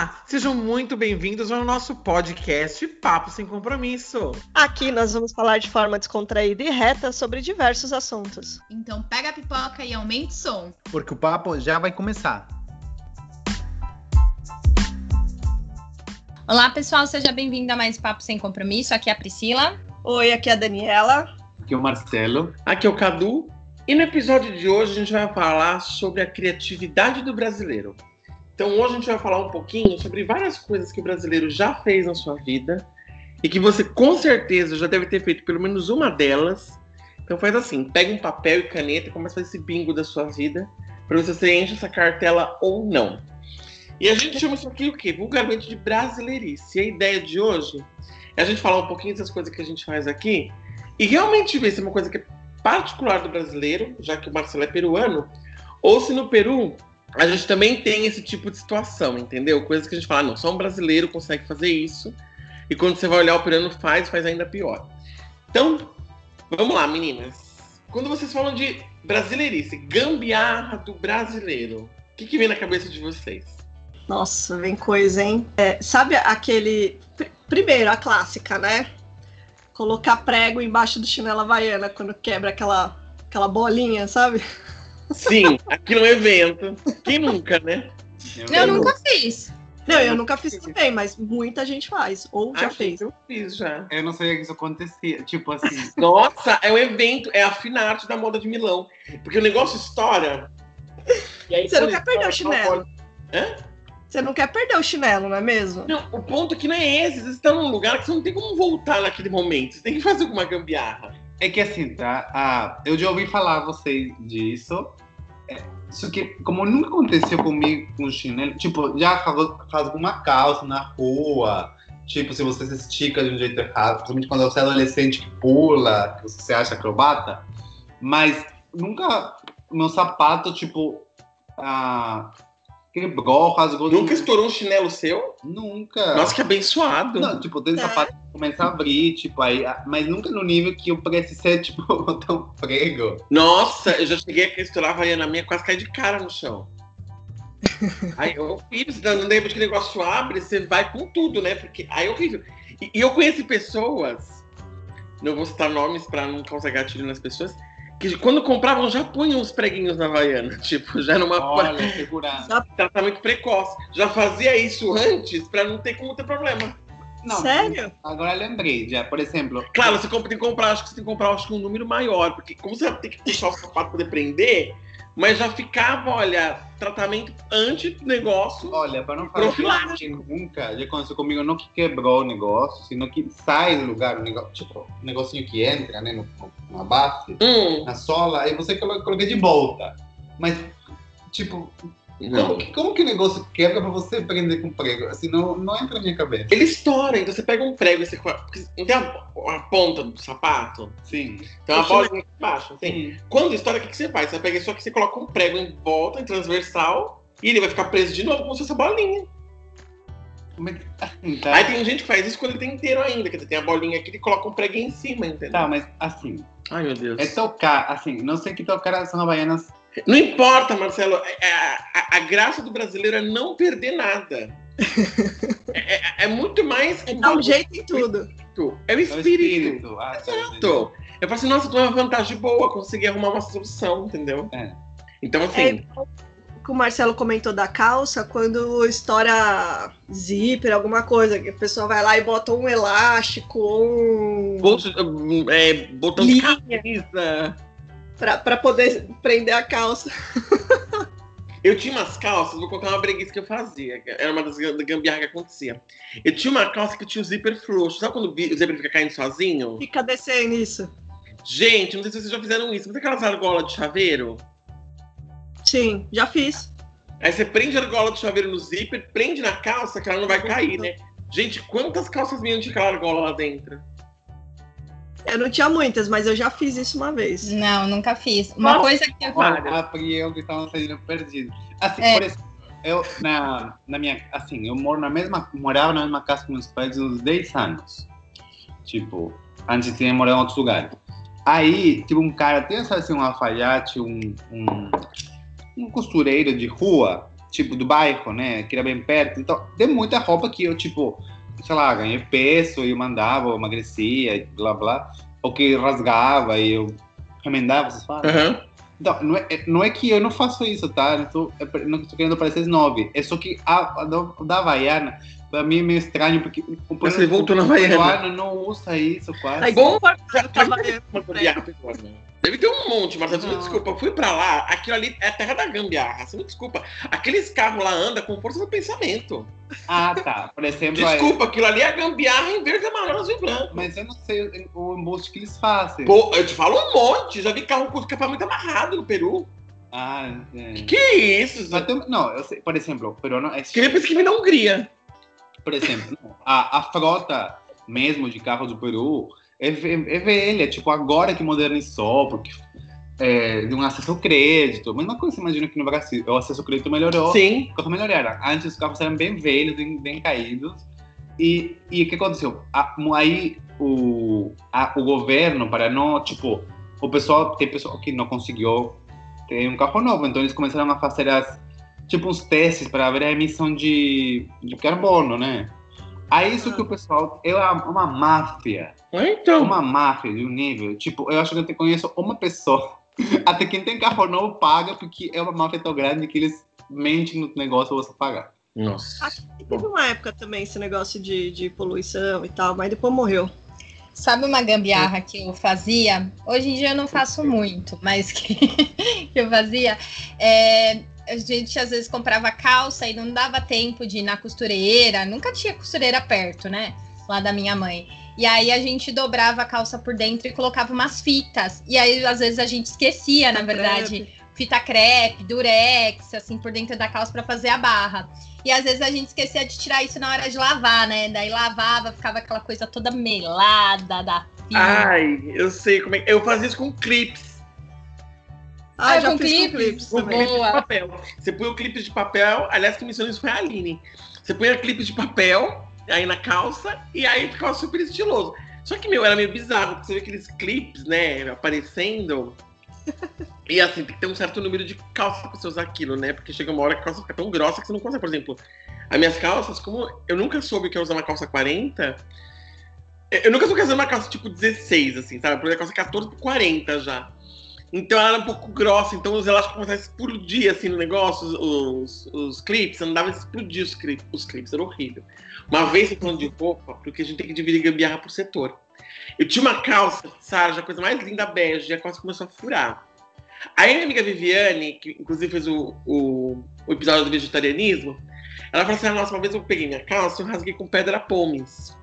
Olá, sejam muito bem-vindos ao nosso podcast Papo Sem Compromisso. Aqui nós vamos falar de forma descontraída e reta sobre diversos assuntos. Então pega a pipoca e aumente o som. Porque o papo já vai começar. Olá, pessoal, seja bem-vindo a mais Papo Sem Compromisso. Aqui é a Priscila. Oi, aqui é a Daniela. Aqui é o Marcelo. Aqui é o Cadu. E no episódio de hoje a gente vai falar sobre a criatividade do brasileiro. Então hoje a gente vai falar um pouquinho sobre várias coisas que o brasileiro já fez na sua vida e que você com certeza já deve ter feito pelo menos uma delas. Então faz assim, pega um papel e caneta e começa a fazer esse bingo da sua vida para ver se você enche essa cartela ou não. E a gente chama isso aqui o quê? Vulgarmente de brasileirice. E a ideia de hoje é a gente falar um pouquinho dessas coisas que a gente faz aqui e realmente ver se é uma coisa que é particular do brasileiro, já que o Marcelo é peruano, ou se no Peru a gente também tem esse tipo de situação, entendeu? Coisas que a gente fala, não, só um brasileiro consegue fazer isso. E quando você vai olhar o peruano faz, faz ainda pior. Então, vamos lá, meninas. Quando vocês falam de brasileirice, gambiarra do brasileiro, o que, que vem na cabeça de vocês? Nossa, vem coisa, hein? É, sabe aquele. Primeiro, a clássica, né? Colocar prego embaixo do chinelo havaiana quando quebra aquela, aquela bolinha, sabe? Sim, aqui no evento. Quem nunca, né? Eu, eu nunca fiz. Não, eu nunca fiz também, mas muita gente faz. Ou já Acho fez. Eu fiz já. Eu não sabia que isso acontecia. Tipo assim. Nossa, é o evento, é a fina arte da moda de Milão. Porque o negócio estoura. E aí, Você não quer perder o chinelo. Hã? Você não quer perder o chinelo, não é mesmo? Não, o ponto aqui não é esse. Vocês estão num lugar que você não tem como voltar naquele momento. Você tem que fazer alguma gambiarra. É que assim, tá? Ah, eu já ouvi falar vocês disso. É, Só que, como nunca aconteceu comigo com chinelo, tipo, já rasga uma calça na rua, tipo, se você se estica de um jeito errado, principalmente quando você é adolescente que pula, que você se acha acrobata, mas nunca meu sapato, tipo, ah, quebrou, rasgou. Nunca estourou um chinelo seu? Nunca. Nossa, que abençoado. Não, tipo, tem É. sapato que começa a abrir, tipo, aí, mas nunca no nível que eu ser, tipo, botar um prego. Nossa, eu já cheguei a estourar a Havaiana minha, quase caí de cara no chão. Aí eu fiz, não de repente que o negócio abre, você vai com tudo, né? Porque aí é horrível. E, e eu conheci pessoas, não vou citar nomes pra não causar gatilho nas pessoas, que quando compravam já punham os preguinhos na Havaiana. Tipo, já numa Olha, tratamento precoce. Já fazia isso antes pra não ter como ter problema. Não, Sério? Agora eu lembrei, já, por exemplo. Claro, você tem que comprar, acho que você tem que comprar acho que um número maior, porque como você vai ter que puxar o sapato pra poder prender, mas já ficava, olha, tratamento anti-negócio. Olha, para não falar que nunca, já aconteceu comigo, não que quebrou o negócio, sino que sai do lugar, o negócio, tipo, o negocinho que entra, né, no, na base, Hum, na sola, aí você colo- coloca de volta. Mas, tipo, não. como que, como que o negócio quebra pra você prender com prego? Assim, não, não entra na minha cabeça. Ele estoura, então você pega um prego e você. Não tem a, a ponta do sapato? Sim. Tem uma Deixa eu bolinha aqui embaixo. Assim. Quando estoura, o que, que você faz? Você pega isso aqui, você coloca um prego em volta, em transversal, e ele vai ficar preso de novo como se fosse a bolinha. Como é que tá? Aí tem gente que faz isso quando ele tem inteiro ainda, dizer, tem a bolinha aqui, ele coloca um prego em cima, entendeu? tá, mas assim, Ai, meu Deus. é tocar, assim, não sei que tocar são havaianas Não importa, Marcelo. é- é- A, a graça do brasileiro é não perder nada. é, é- é muito mais que É dar um jeito em tudo. É o É o espírito. espírito. Ah, tá, Exato. Eu falo assim, nossa, tu é uma vantagem boa, consegui arrumar uma solução, entendeu? É. Então, É assim, igual o que o Marcelo comentou da calça, quando estoura zíper, alguma coisa, que a pessoa vai lá e bota um elástico ou um. bolso, é, botão de Linha. camisa. Pra, pra poder prender a calça. Eu tinha umas calças, vou contar uma breguice que eu fazia. Era uma das gam- gambiarra que acontecia. Eu tinha uma calça que tinha o zíper frouxo. Sabe quando o zíper fica caindo sozinho? Fica descendo isso. Gente, não sei se vocês já fizeram isso. Mas aquelas argolas de chaveiro? Sim, já fiz. Aí você prende a argola do chaveiro no zíper, prende na calça que ela não vai cair, né? Gente, quantas calças minhas tinha aquela argola lá dentro? Eu não tinha muitas, mas eu já fiz isso uma vez. Não, nunca fiz. Uma Nossa, coisa que eu Várias. A Pri e eu que estavam saindo perdidos. Assim, É. por exemplo, eu, na, na minha, assim, eu moro na mesma, morava na mesma casa com meus pais uns 10 anos. Tipo, antes tinha morado em outros lugares. Aí, tipo, um cara, tem assim, um alfaiate, um, um, um costureiro de rua, tipo, do bairro, né? Que era bem perto. Então, tem muita roupa que eu, tipo, sei lá, ganhei peso e eu mandava, eu emagrecia e blá blá. Ou que rasgava e eu remendava, vocês falam? Aham. Então, não é, não é que eu não faço isso, tá? Não tô, não tô querendo parecer snob. É só que a, a da, da Havaiana, pra mim é meio estranho, porque o você voltou na o Havaiana. não usa isso quase. Aí, Bom, bom, Já- Deve ter um monte, mas Não. desculpa, eu fui pra lá, aquilo ali é a terra da gambiarra, você me desculpa. Aqueles carros lá andam com força do pensamento. Ah, tá. Por exemplo, aí- Desculpa, aquilo ali é a gambiarra em verde, amarelo, azul e branco. mas eu não sei o embuste que eles fazem. Pô, eu te falo um monte, já vi carro com escapamento amarrado no Peru. Ah, é. Que isso? Mas não, eu sei, por exemplo, peruano é Queria pensar que me na Hungria. por exemplo, a, a frota mesmo de carro do Peru é, é velha, tipo, agora que modernizou, porque é, de um acesso ao crédito. Mesma coisa, você imagina que no Brasil, o acesso ao crédito melhorou. Sim. Carros melhoraram. Antes os carros eram bem velhos, bem, bem caídos. E, e o que aconteceu? A- aí o, a- o governo, para não, tipo, o pessoal, tem pessoal que não conseguiu ter um carro novo, então eles começaram a fazer as, tipo, uns testes para ver a emissão de, de carbono, né? Aí isso que o pessoal, é uma, uma máfia, Então. uma máfia de um nível, tipo, eu acho que eu te conheço uma pessoa, até quem tem carro novo paga, porque é uma máfia tão grande que eles mentem no negócio você pagar. Nossa. Acho que teve uma época também esse negócio de, de poluição e tal, mas depois morreu. Sabe uma gambiarra que eu fazia? Hoje em dia eu não faço muito, mas que, que eu fazia. É, a gente às vezes comprava calça e não dava tempo de ir na costureira. Nunca tinha costureira perto, né? Lá da minha mãe. E aí a gente dobrava a calça por dentro e colocava umas fitas. E aí, às vezes, a gente esquecia, na verdade, fita crepe, durex, assim, por dentro da calça para fazer a barra. E às vezes a gente esquecia de tirar isso na hora de lavar, né? Daí lavava, ficava aquela coisa toda melada da fita. Ai, eu sei como é. Eu fazia isso com clips. Ah, Ah, já com fiz clipes? com clipes Com também. clipes de Boa. papel. Você põe o clipe de papel. Aliás, quem me ensinou isso foi a Aline. Você põe a clipe de papel aí na calça e aí ficava super estiloso. Só que, meu, era meio bizarro, porque você vê aqueles clipes, né, aparecendo. E assim, tem que ter um certo número de calças pra você usar aquilo, né? Porque chega uma hora que a calça fica tão grossa que você não consegue. Por exemplo, as minhas calças, como eu nunca soube que eu usar uma calça 40, eu nunca soube usar uma calça tipo 16, assim, sabe? Porque a calça 14 por 40 já. Então ela era um pouco grossa, então os elásticos começavam a explodir assim no negócio, os, os, os clipes, não dava a explodir os clipes, os clipes, era horrível. Uma vez falando de roupa, porque a gente tem que dividir gambiarra por setor. Eu tinha uma calça, Sarja, a coisa mais linda bege, e a calça começou a furar. Aí minha amiga Viviane, que inclusive fez o, o, o episódio do vegetarianismo, ela falou assim: ah, nossa, uma vez eu peguei minha calça e rasguei com pedra pomes.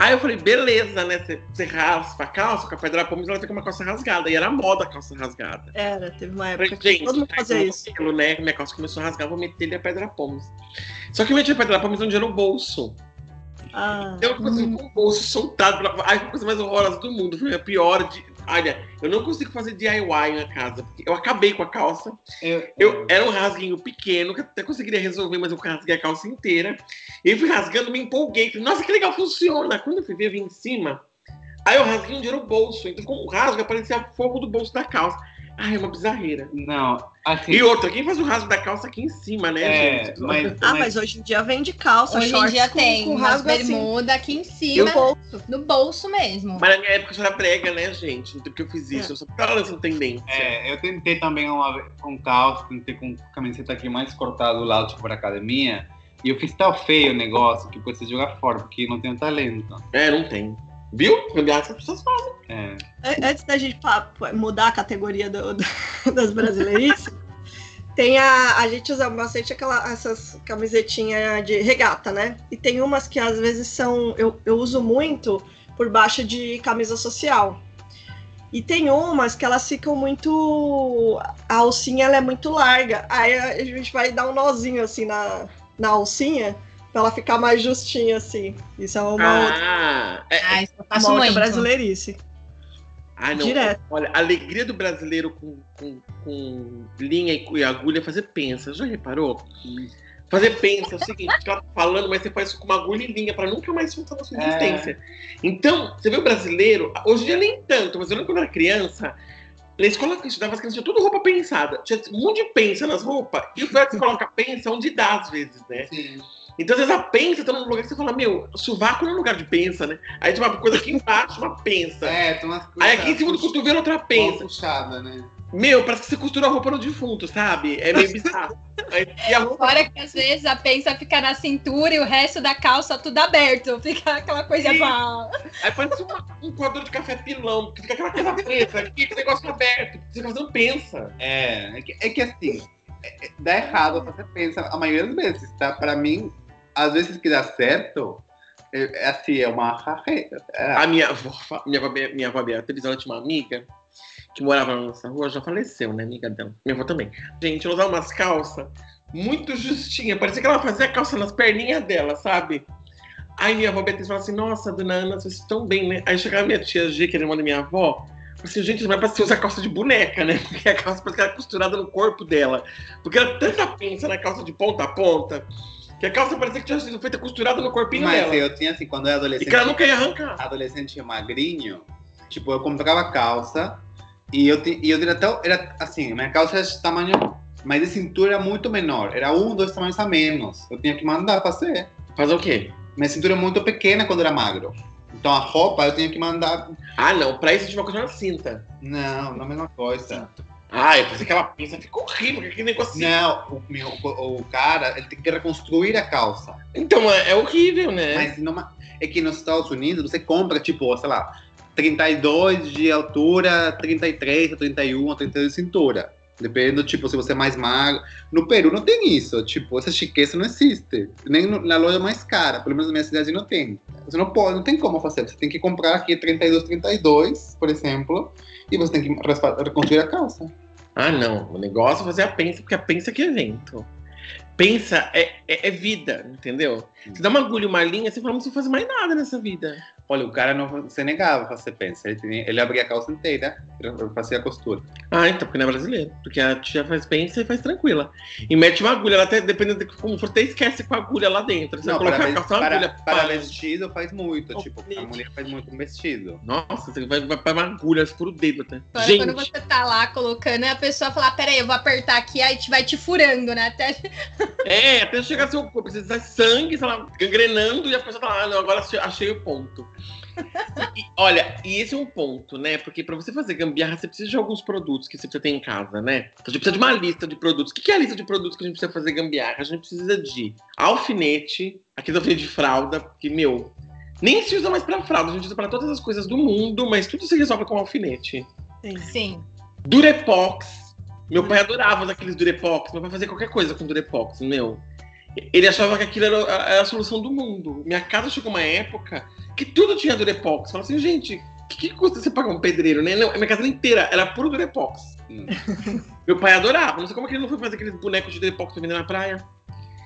Aí eu falei, beleza, né? Você, raspa a calça com a pedra pomes, ela fica uma calça rasgada. E era moda a calça rasgada. Era, teve uma Eu época Falei, que todo mundo tá fazia isso. modelo, né? Minha calça começou a rasgar, vou meter ele a pedra pomes. Só que eu meti a pedra pomes onde era o bolso. Ah, Então eu consegui com o bolso soltado. Pra... Ai, foi a coisa mais horrorosa do mundo. Foi a pior de. Olha, eu não consigo fazer DIY na casa. Eu acabei com a calça. Eu, Eu, era um rasguinho pequeno, que até conseguiria resolver, mas eu rasguei a calça inteira. E fui rasgando, me empolguei. Falei, nossa, que legal, funciona. Quando eu fui ver, eu vim em cima. Aí eu rasguei onde era o bolso. Então, com o rasgo, aparecia fogo do bolso da calça. Ai, é uma bizarreira. não, assim, E outra, quem faz o rasgo da calça aqui em cima, né, é, gente? mas, ah, mas hoje em dia vende calça, Hoje em dia com, tem com rasgo assim. bermuda aqui em cima, bolso. no bolso mesmo. Mas na minha época era brega, né, gente? Então, porque eu fiz isso. Eu só tava lançando tendência. É, eu tentei também uma com calça, tentei com camiseta aqui mais cortada do lado, tipo, pra academia. E eu fiz tão feio o negócio que eu preciso jogar fora, porque não tenho talento. É, não tem. Viu? Gambiarra que as pessoas fazem. É. An- Antes da gente mudar a categoria do- do- das brasileirices, tem a. A gente usa bastante aquela, essas camisetinhas de regata, né? E tem umas que às vezes são. Eu, eu uso muito por baixo de camisa social. E tem umas que elas ficam muito. A alcinha ela é muito larga. Aí a gente vai dar um nozinho assim na, na alcinha pra ela ficar mais justinha assim. Isso é uma outra, Ah, é, Ah, isso eu uma faço outra muito. brasileirice. Ah, não. Direto. Olha, a alegria do brasileiro com, com, com linha e, e agulha é fazer pensa. Já reparou? Fazer pensa é o seguinte, ela tá falando, mas você faz isso com uma agulha e linha pra nunca mais soltar na sua É. existência. Então, você vê o brasileiro, hoje em dia nem tanto, mas eu lembro quando eu era criança, Na escola que eu estudava, as crianças tinham tudo roupa pensada. Tinha um monte de pensa nas roupas. E o pior é que você coloca pensa onde dá, às vezes, né? Sim. Então, às vezes, a pensa tá num lugar que você fala, meu, sovaco não é lugar de pensa, né? Aí tem uma coisa aqui embaixo, uma pensa. É, tem umas coisas. Aí aqui em cima do cotovelo, outra Mal pensa. puxada, né? Meu, parece que você costura a roupa no defunto, sabe? É meio bizarro. E a roupa Fora que às vezes a pensa fica na cintura e o resto da calça tudo aberto. Fica aquela coisa. Pá. Aí parece uma- um coador de café pilão, que fica aquela coisa preta, aqui, esse negócio aberto. Você não pensa. É, é que, é que assim, é- é- dá errado, você pensa, a maioria das vezes, tá? Pra mim, às vezes que dá certo, é, é assim, é uma. É, A minha avó, minha avó, minha avó Beatriz, ela tinha uma amiga que morava na nossa rua, já faleceu, né? Amiga dela. Minha avó também. Gente, ela usava umas calças muito justinhas. Parecia que ela fazia calça nas perninhas dela, sabe? Aí minha avó Beatriz falava assim, nossa, dona Ana, vocês estão bem, né? Aí chegava minha tia G, que era irmã da minha avó, assim, gente, mas parece que você usa calça de boneca, né? Porque a calça parece que era costurada no corpo dela. Porque era tanta pinça na calça de ponta a ponta, que a calça parecia que tinha sido feita costurada no corpinho mas dela. eu tinha assim, quando eu era E adolescente, que ela nunca ia arrancar. adolescente magrinho, tipo, eu comprava calça e eu, e eu era até, era assim, minha calça era de tamanho, mas de cintura era muito menor, era um, dois tamanhos a menos. Eu tinha que mandar fazer. Fazer o quê? Minha cintura é muito pequena quando era magro. Então a roupa eu tinha que mandar. Ah, não, pra isso a gente vai continuar na cinta. Não, não é a mesma coisa. Ah, eu pensei que ela pinça ficou horrível, que negócio assim. Não, o, o, o cara ele tem que reconstruir a calça. Então, é, é horrível, né? Mas numa, é que nos Estados Unidos você compra, tipo, sei lá, 32 de altura, 33, ou 31, ou 32 de cintura. Dependendo, tipo, se você é mais magro. No Peru não tem isso. Tipo, essa chiqueza não existe. Nem na loja mais cara. Pelo menos na minha cidade não tem. Você não pode, não tem como fazer. Você tem que comprar aqui 32, 32, por exemplo. E você tem que reconstruir a calça. Ah, não. O negócio é fazer a pensa, porque a pensa que é evento. Pensa é, é, é vida, entendeu? Você dá uma agulha, uma linha, você fala, não fazer mais nada nessa vida. Olha, o cara não se negava a fazer pensa. Ele, tinha- ele abria a calça inteira, fazia a costura. Ah, então, porque não é brasileiro. Porque a tia faz pensa e faz tranquila. E mete uma agulha, ela até, dependendo de como for, até esquece com a agulha lá dentro. Você Não, colocar para, a calça, uma para, agulha. para pá. vestido faz muito. Oh, tipo, a gente. mulher faz muito com vestido. Nossa, você vai, vai para uma agulha, você fura o dedo até. Agora, Gente, quando você tá lá colocando, a pessoa fala, peraí, eu vou apertar aqui, aí te vai te furando, né? Até... É, até chegar seu corpo, precisa de sangue, sei lá, gangrenando, e a pessoa tá lá, ah, não, agora achei- o ponto. E, olha, e esse é um ponto, né? Porque pra você fazer gambiarra, você precisa de alguns produtos que você precisa ter em casa, né? Então, a gente precisa de uma lista de produtos. O que que é a lista de produtos que a gente precisa fazer gambiarra? A gente precisa de alfinete, aquele alfinete de fralda, porque, meu, nem se usa mais pra fralda, a gente usa pra todas as coisas do mundo, mas tudo se resolve com alfinete. Sim. Durepox. Meu pai adorava usar aqueles Durepox. Meu pai fazia qualquer coisa com Durepox, meu. Ele achava que aquilo era a, era a solução do mundo. Minha casa chegou uma época que tudo tinha Durepox. Falei assim, gente, o que, que custa você pagar um pedreiro, né? Não, minha casa inteira era puro Durepox. Hum. Meu pai adorava. Não sei como é que ele não foi fazer aqueles bonecos de Durepox pra vender na praia.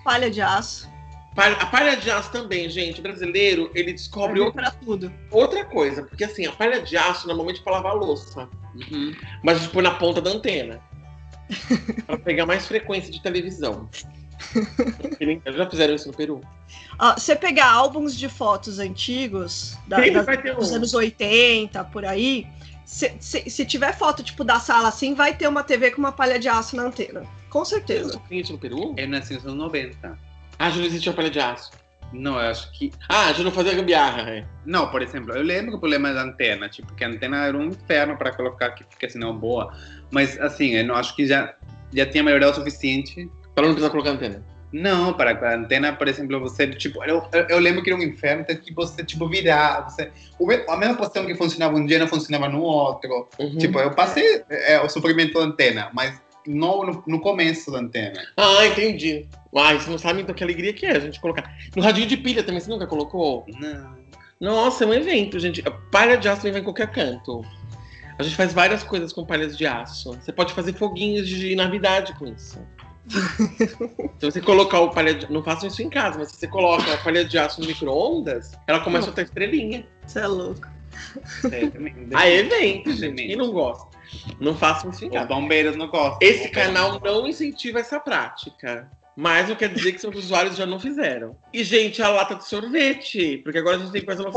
Palha de aço. Palha- A palha de aço também, gente. O brasileiro, ele descobre outra, pra tudo. outra coisa. Porque assim, a palha de aço normalmente é pra lavar a louça. Uhum. Mas a gente põe na ponta da antena. pra pegar mais frequência de televisão. Eles Já fizeram isso no Peru? Ó, você pegar álbuns de fotos antigos, da, ter dos um. anos 80, por aí, se, se- se tiver foto tipo da sala assim, vai ter uma TV com uma palha de aço na antena. Com certeza. Tem isso no Peru? Eu nasci nos anos 90. Ah, já não existia palha de aço. Não, eu acho que. Ah, já não fazia gambiarra, é. Não, por exemplo, eu lembro que o problema da antena, tipo, que a antena era um inferno para colocar que fica assim, não boa. Mas, assim, eu não acho que já, já tinha melhorado o suficiente. Pra não precisar colocar antena. Não, para a antena, por exemplo, você, tipo, eu, eu, lembro que era um inferno, tem que você, tipo, virar. Você, a mesma posição que funcionava um dia não funcionava no outro. Uhum. Tipo, eu passei é, o sofrimento da antena, mas não no, no começo da antena. Ah, entendi. Uai, você não sabe então que alegria que é a gente colocar. No radinho de pilha também, você nunca colocou? Não. Nossa, é um evento, gente. Palha de aço vai em qualquer canto. A gente faz várias coisas com palhas de aço. Você pode fazer foguinhos de Navidade com isso. se você colocar o palha de... Não façam isso em casa, mas se você coloca a palha de aço no micro-ondas, ela começa a soltar estrelinha. Você é louco. É. Ah, é evento, gente. Quem não gosta? Não façam isso em Os casa. bombeiros não gostam. Esse Os canal não incentiva essa prática. Mas não quer dizer que seus usuários já não fizeram. E, gente, a lata de sorvete. Porque agora a gente tem que fazer uma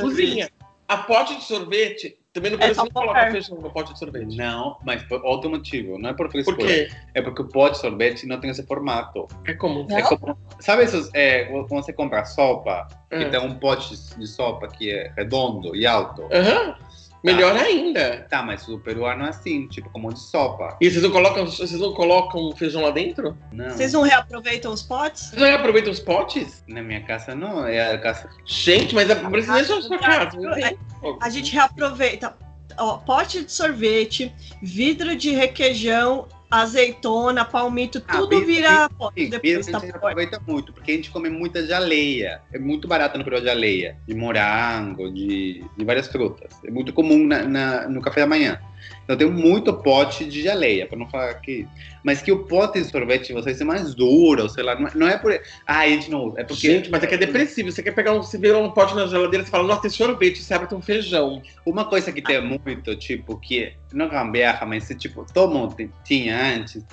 cozinha. A pote de sorvete Também É não coloca Tupperware. feijão no pote de sorvete. Não, mas por outro motivo. Não é por Por frescura. quê? É porque o pote de sorvete não tem esse formato. É comum. É como, sabe esses, é, quando você compra sopa, que Ah. tem um pote de sopa que é redondo e alto? Aham. Melhor ainda. Tá, mas o peruano é assim, tipo como de sopa. E vocês não colocam, vocês não colocam feijão lá dentro? Não. Vocês não reaproveitam os potes? Vocês não aproveitam os potes? Na minha casa não, é a casa. Gente, mas é brasileiro na sua casa. É. A gente reaproveita. Ó, pote de sorvete, vidro de requeijão, azeitona, palmito, Ah, tudo vidro- vira pote depois a tá gente aproveita muito, porque a gente come muita geleia. É muito barato no Peru a geleia. De morango, de, de várias frutas. É muito comum na, na- no café da manhã. Então tem muito pote de geleia, para não falar que. Mas que o pote de sorvete vocês é mais duro, sei lá. Não é, não é por. Ah, a gente não usa. É porque. Gente, mas é que é depressivo. Você quer pegar um, você vê um pote na geladeira, você fala, nossa, tem sorvete, você abre tem um feijão. Uma coisa que tem muito, tipo, que não é gambiarra, mas se, tipo, ti- tinha antes,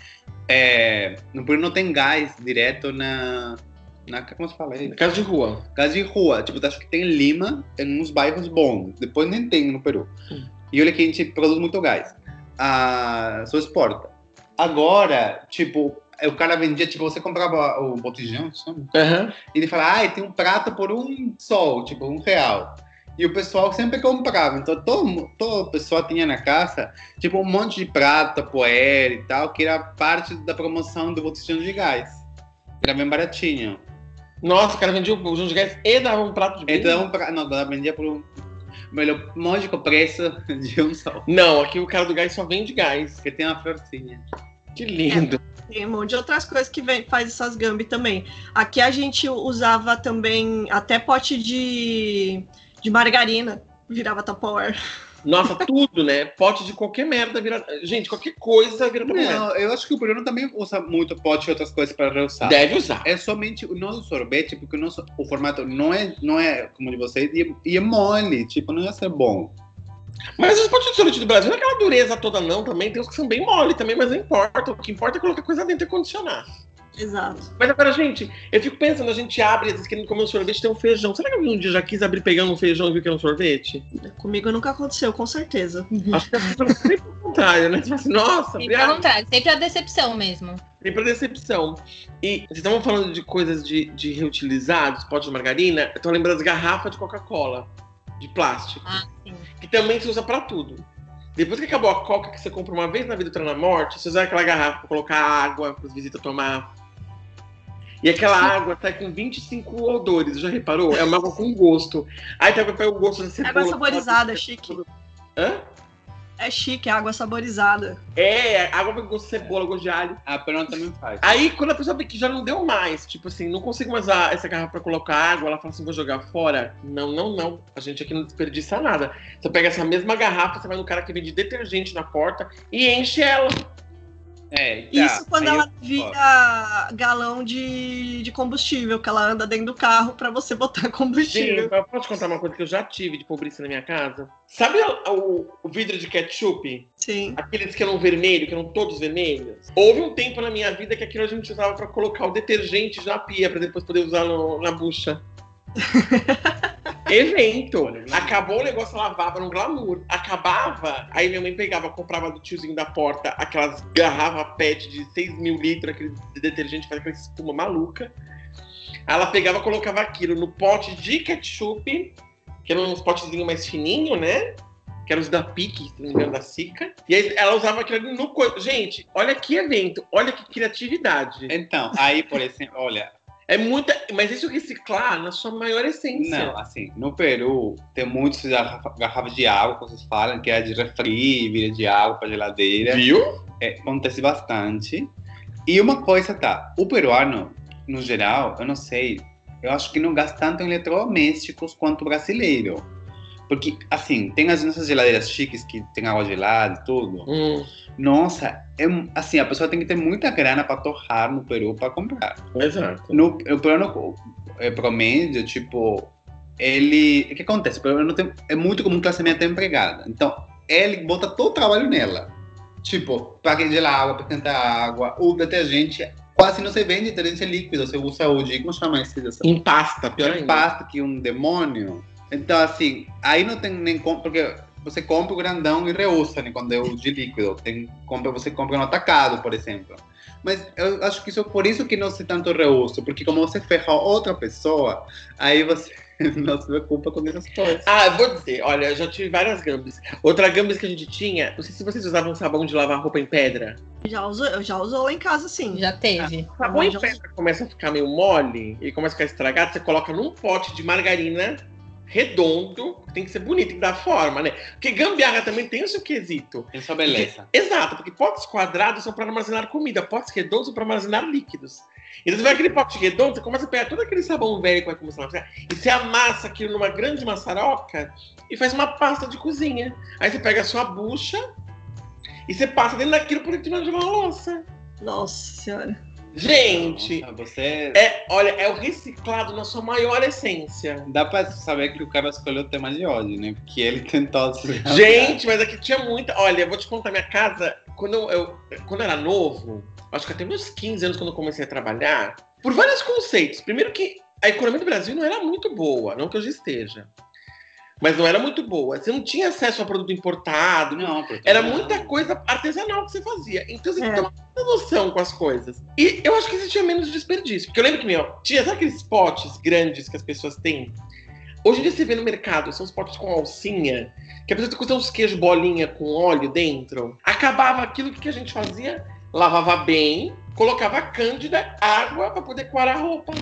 é, no Peru não tem gás direto na, na como se fala aí? Casa de rua. Gás de rua, tipo, acho que tem em Lima, em uns bairros bons, depois nem tem no Peru. Hum. E olha que a gente produz muito gás, ah, só exporta. Agora, tipo, o cara vendia, tipo, você comprava o botijão, sabe? Aham. E ele fala, ah, tem um prato por um sol, tipo, um real. E o pessoal sempre comprava. Então, todo, mu- toda pessoa tinha na casa, tipo, um monte de prato, poeira e tal, que era parte da promoção do botijão de gás. Era bem baratinho. Nossa, o cara vendia o bujão de gás e dava um prato de bolo. Então, um pra... não, vendia por um melhor módico preço de um sol. Não, aqui o cara do gás só vende gás. Porque tem uma florzinha. Que lindo. Tem um monte de outras coisas que vem, faz essas gambi também. Aqui a gente usava também até pote de, de margarina, virava Tupperware. Nossa, tudo, né? Pote de qualquer merda vira. Gente, qualquer coisa vira Tupperware. Não, eu acho que o peruano também usa muito pote e outras coisas para reusar. Deve usar. É somente o nosso sorvete, porque o nosso o formato não é, não é como o de vocês, e, e é mole, tipo, não ia ser bom. Mas os potes de sorvete do Brasil não é aquela dureza toda, não. Também tem uns que são bem mole também, mas não importa. O que importa é colocar coisa dentro e condicionar. Exato. Mas agora, gente, eu fico pensando, a gente abre, às vezes querendo comer um sorvete, tem um feijão. Será que algum dia já quis abrir pegando um feijão e viu que era um sorvete? Comigo nunca aconteceu, com certeza. Acho que é sempre o contrário, né? Você fala assim, nossa, Sempre ao contrário, sempre a decepção mesmo. Tem pra decepção. E vocês estavam falando de coisas de, de reutilizados, potes de margarina. Eu tô lembrando das garrafas de Coca-Cola, de plástico, Ah, sim. que também se usa pra tudo. Depois que acabou a Coca que você compra uma vez na vida outra na morte, você usa aquela garrafa pra colocar água pros visitas tomar. E aquela água tá com 25 odores, já reparou? É uma água com gosto. Aí tá pega o gosto da cebola. Água saborizada, chique. Hã? É chique, é água saborizada. É, água com gosto de cebola, gosto de alho. A peruano também faz. Aí, quando a pessoa vê que já não deu mais, tipo assim, não consigo mais usar essa garrafa pra colocar água, ela fala assim, vou jogar fora. Não, não, não. A gente aqui não desperdiça nada. Você pega essa mesma garrafa, você vai no cara que vende detergente na porta e enche ela. É, tá. Isso quando Aí ela eu- vira galão de, de combustível, que ela anda dentro do carro pra você botar Sim, combustível. eu posso te contar uma coisa que eu já tive de pobreza na minha casa? Sabe o, o- o vidro de ketchup? Sim. Aqueles que eram vermelhos, que eram todos vermelhos? Houve um tempo na minha vida que aquilo a gente usava pra colocar o detergente na pia, pra depois poder usar no- na bucha. Evento. Acabou o negócio, lavava no glamour. Acabava, aí minha mãe pegava, comprava do tiozinho da porta aquelas garrafas PET de 6 mil litros, aquele detergente faz aquela espuma maluca. Ela pegava, colocava aquilo no pote de ketchup, que eram uns potezinhos mais fininhos, né? Que eram os da Pique, se não me engano, da Sica. E aí ela usava aquilo no coisa. Gente, olha que evento, olha que criatividade. Então, aí, por exemplo, olha, É muita. Mas isso reciclar na sua maior essência. não, assim, no Peru tem muitas garrafa- garrafas de água, que vocês falam, que é de refri, vira de água para geladeira. Viu? É, acontece bastante. E uma coisa tá, o peruano, no geral, eu não sei, eu acho que não gasta tanto em eletrodomésticos quanto o brasileiro. Porque, assim, tem as nossas geladeiras chiques que tem água gelada e tudo. Hum, Nossa, é, assim, a pessoa tem que ter muita grana para torrar no Peru para comprar. exato. No o peruano é, promédio, tipo, ele. O que acontece? O peruano tem, é muito comum classe média ter empregada. Então, ele bota todo o trabalho nela. Tipo, para gelar água, para esquentar água, o detergente quase não se vende detergente líquido. Você usa o de. Como chama esse? Em pasta, pior ainda. pasta que um demônio. Então, assim, aí não tem nem como. Porque você compra o grandão e reusa, né? Quando é o de líquido. Tem, compra, você compra no atacado, por exemplo. Mas eu acho que isso por isso que não se tanto reuso, porque como você ferra outra pessoa, aí você não se preocupa com essas coisas. Ah, eu vou dizer, olha, eu já tive várias gambas. Outra gambas que a gente tinha, não sei se vocês usavam sabão de lavar roupa em pedra. Já usou, eu já usou lá em casa, sim. Já teve. O sabão em pedra começa a ficar meio mole e começa a ficar estragado, você coloca num pote de margarina redondo, tem que ser bonito, tem que dar forma, né? Porque gambiarra também tem o seu quesito. Tem sua beleza. Porque- exato, porque potes quadrados são para armazenar comida, potes redondos são para armazenar líquidos. Então você vai aquele pote redondo, você começa a pegar todo aquele sabão velho que vai começar a armazenar, e você amassa aquilo numa grande maçaroca e faz uma pasta de cozinha. Aí você pega a sua bucha e você passa dentro daquilo por cima de uma louça. Nossa senhora. Gente, Nossa, você. é, olha, é o reciclado na sua maior essência. Dá pra saber que o cara escolheu o tema de hoje, né? Porque ele tentou se Gente, mas aqui tinha muita. Olha, eu vou te contar, minha casa, quando eu, eu- quando eu era novo, acho que até meus 15 anos, quando eu comecei a trabalhar, por vários conceitos. Primeiro que a economia do Brasil não era muito boa, não que hoje esteja. Mas não era muito boa. Você não tinha acesso a produto importado, Não, era não. muita coisa artesanal que você fazia. Então você É. tinha uma noção com as coisas. E eu acho que existia menos desperdício. Porque eu lembro que, meu, tinha sabe aqueles potes grandes que as pessoas têm? Hoje em dia você vê no mercado, são os potes com alcinha, que a pessoa custa uns queijos bolinha com óleo dentro. Acabava aquilo que a gente fazia, lavava bem, colocava cândida, água para poder coar a roupa.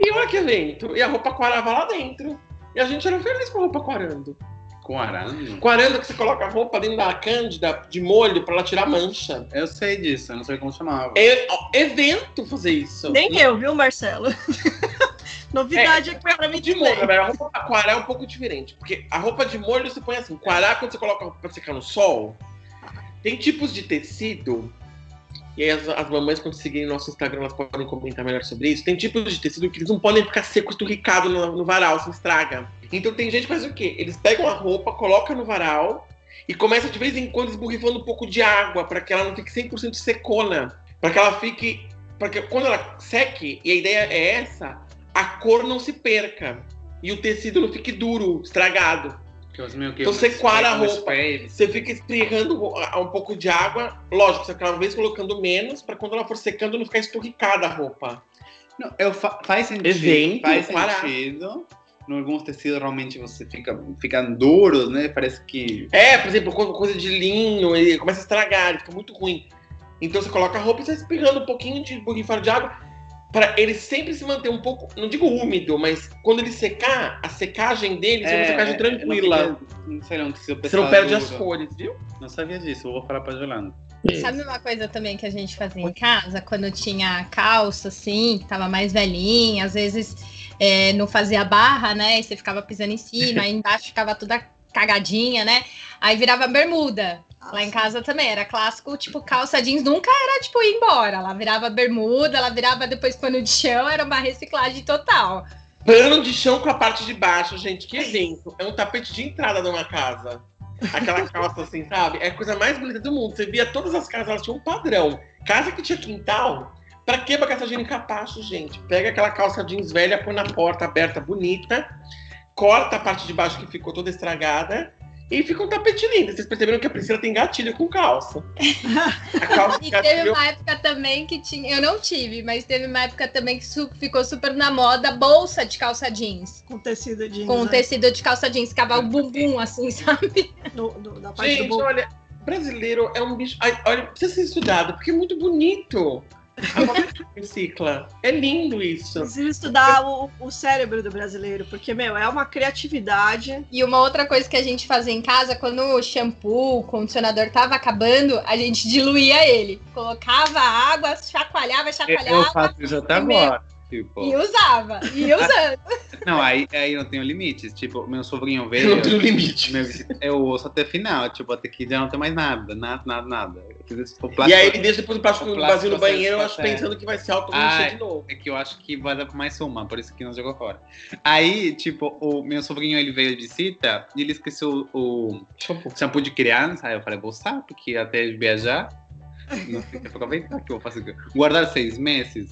E olha que evento. E a roupa coarava lá dentro. E a gente era feliz com a roupa coarando. Com arame? Coarando que você coloca a roupa dentro da cândida de molho para ela tirar mancha. Eu sei disso, eu não sei como chamava. É ó, evento fazer isso. Nem eu, viu, Marcelo? Novidade aqui pra mim de molho, né? a roupa pra coarar é um pouco diferente. Porque a roupa de molho você põe assim, coarar quando você coloca a roupa pra secar no sol. Tem tipos de tecido. E aí as, as mamães, quando seguirem nosso Instagram, elas podem comentar melhor sobre isso. Tem tipos de tecido que eles não podem ficar seco, esturricado no, no varal, se estraga. Então tem gente que faz o quê? Eles pegam a roupa, colocam no varal e começa de vez em quando esborrifando um pouco de água para que ela não fique 100% secona. Para que ela fique. Para que quando ela seque, e a ideia é essa, a cor não se perca. E o tecido não fique duro, estragado. Então você coara a roupa. Você fica espirrando um pouco de água. Lógico, você cada vez colocando menos, para quando ela for secando não ficar esturricada a roupa. Não, eu fa- faz sentido. Evento, faz parar. sentido. Em alguns tecidos realmente você fica, fica duros, né? Parece que. É, por exemplo, co- coisa de linho, ele começa a estragar, ele fica muito ruim. Então você coloca a roupa e você vai espirrando um pouquinho de borrifar de água para ele sempre se manter um pouco, não digo úmido, mas quando ele secar, a secagem dele é uma secagem tranquila. Não, não sei não, que se o Você não pessoal perde as cores, viu? Não sabia disso, eu vou falar pra Jolanda. Sabe uma coisa também que a gente fazia em casa, quando tinha calça, assim, que tava mais velhinha, às vezes é, não fazia barra, né? E você ficava pisando em cima, aí embaixo ficava toda cagadinha, né? Aí virava bermuda. Lá em casa também era clássico, tipo, calça jeans nunca era, tipo, ir embora. Ela virava bermuda, ela virava depois pano de chão, era uma reciclagem total. Pano de chão com a parte de baixo, gente, que evento. É um tapete de entrada de uma casa. Aquela calça assim, sabe? É a coisa mais bonita do mundo. Você via todas as casas, elas tinham um padrão. Casa que tinha quintal, pra que a calça jeans em capacho, gente? Pega aquela calça jeans velha, põe na porta aberta, bonita, corta a parte de baixo que ficou toda estragada e fica um tapete lindo. Vocês perceberam que a Priscila tem gatilho com calça. A calça E teve gatilho. uma época também que tinha. Eu não tive, mas teve uma época também que su- ficou super na moda bolsa de calça jeans. Com tecido jeans. Com né? tecido de calça jeans, ficava o bumbum, assim, sabe? Do, do- da parte do Gente, bolso. olha, brasileiro é um bicho. Ai, olha, precisa ser estudado, porque é muito bonito. A recicla. É lindo isso. Precisa estudar o, o cérebro do brasileiro, porque, meu, é uma criatividade. E uma outra coisa que a gente fazia em casa, quando o shampoo, o condicionador tava acabando, a gente diluía ele. Colocava água, chacoalhava, Eu chacoalhava faço isso até agora. Tipo, e usava. E ia usando. não, aí, aí não tenho limites. Tipo, meu sobrinho Eu veio. não tenho limite. meu- eu ouço até final, tipo, até que já não tem mais nada, nada, nada, nada. Eu E aí ele deixa depois o plástico O plástico vazio no banheiro, eu acho pensando que vai ser alto Ah, de novo. É que eu acho que vai dar mais uma, por isso que não jogou fora. Aí, tipo, o meu sobrinho ele veio de visita e ele esqueceu o Shampoo. shampoo de criança. Aí eu falei, vou usar, porque até viajar. Não sei, aproveitar que eu vou fazer. Guardar seis meses.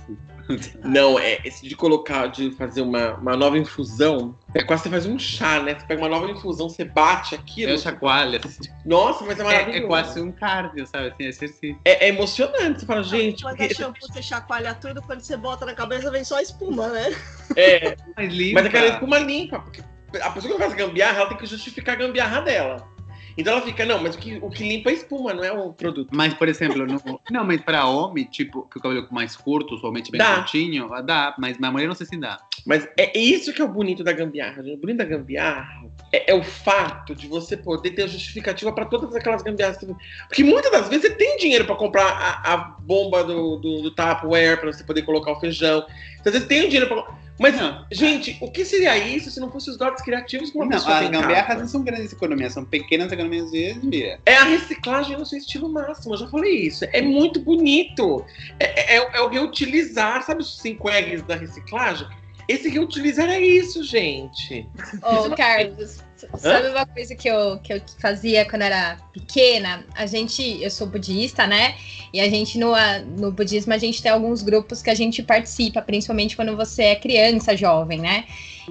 Não, é esse de colocar, de fazer uma, uma nova infusão. É quase você faz um chá, né? Você pega uma nova infusão, você bate aquilo. Eu chacoalho. assim. Nossa, mas é É, maravilhoso. é quase um cardio, sabe? Assim, exercício. É, é emocionante. Você fala, gente, Quando porque- é shampoo, você chacoalha tudo, quando você bota na cabeça, vem só espuma, né? é, Mas limpa. mas aquela espuma limpa, porque a pessoa que faz gambiarra, ela tem que justificar a gambiarra dela. Então ela fica, não, mas o que, o que limpa é espuma, não é o produto. Mas, por exemplo, no... não, mas para homem, tipo, que o cabelo mais curto, somente bem Dá. curtinho, dá, mas na mulher não sei se dá. Mas é isso que é o bonito da gambiarra. gente. O bonito da gambiarra é, é o fato de você poder ter a justificativa para todas aquelas gambiarras. que Porque muitas das vezes você tem dinheiro para comprar a, a bomba do, do, do Tupperware para você poder colocar o feijão. Então, você tem o dinheiro para. Mas, Não. gente, o que seria isso se não fosse os dotes criativos que uma Não, pessoa as tem gambiarras não são grandes economias, são pequenas economias do dia. É a reciclagem no seu estilo máximo, eu já falei isso. É muito bonito. É, é- é o reutilizar, sabe os 5 R's da reciclagem? Esse reutilizar é isso, gente. Ô, Carlos, sabe uma coisa que eu, que eu fazia quando era pequena? A gente, eu sou budista, né? E a gente, no, no budismo, a gente tem alguns grupos que a gente participa, principalmente quando você é criança, jovem, né?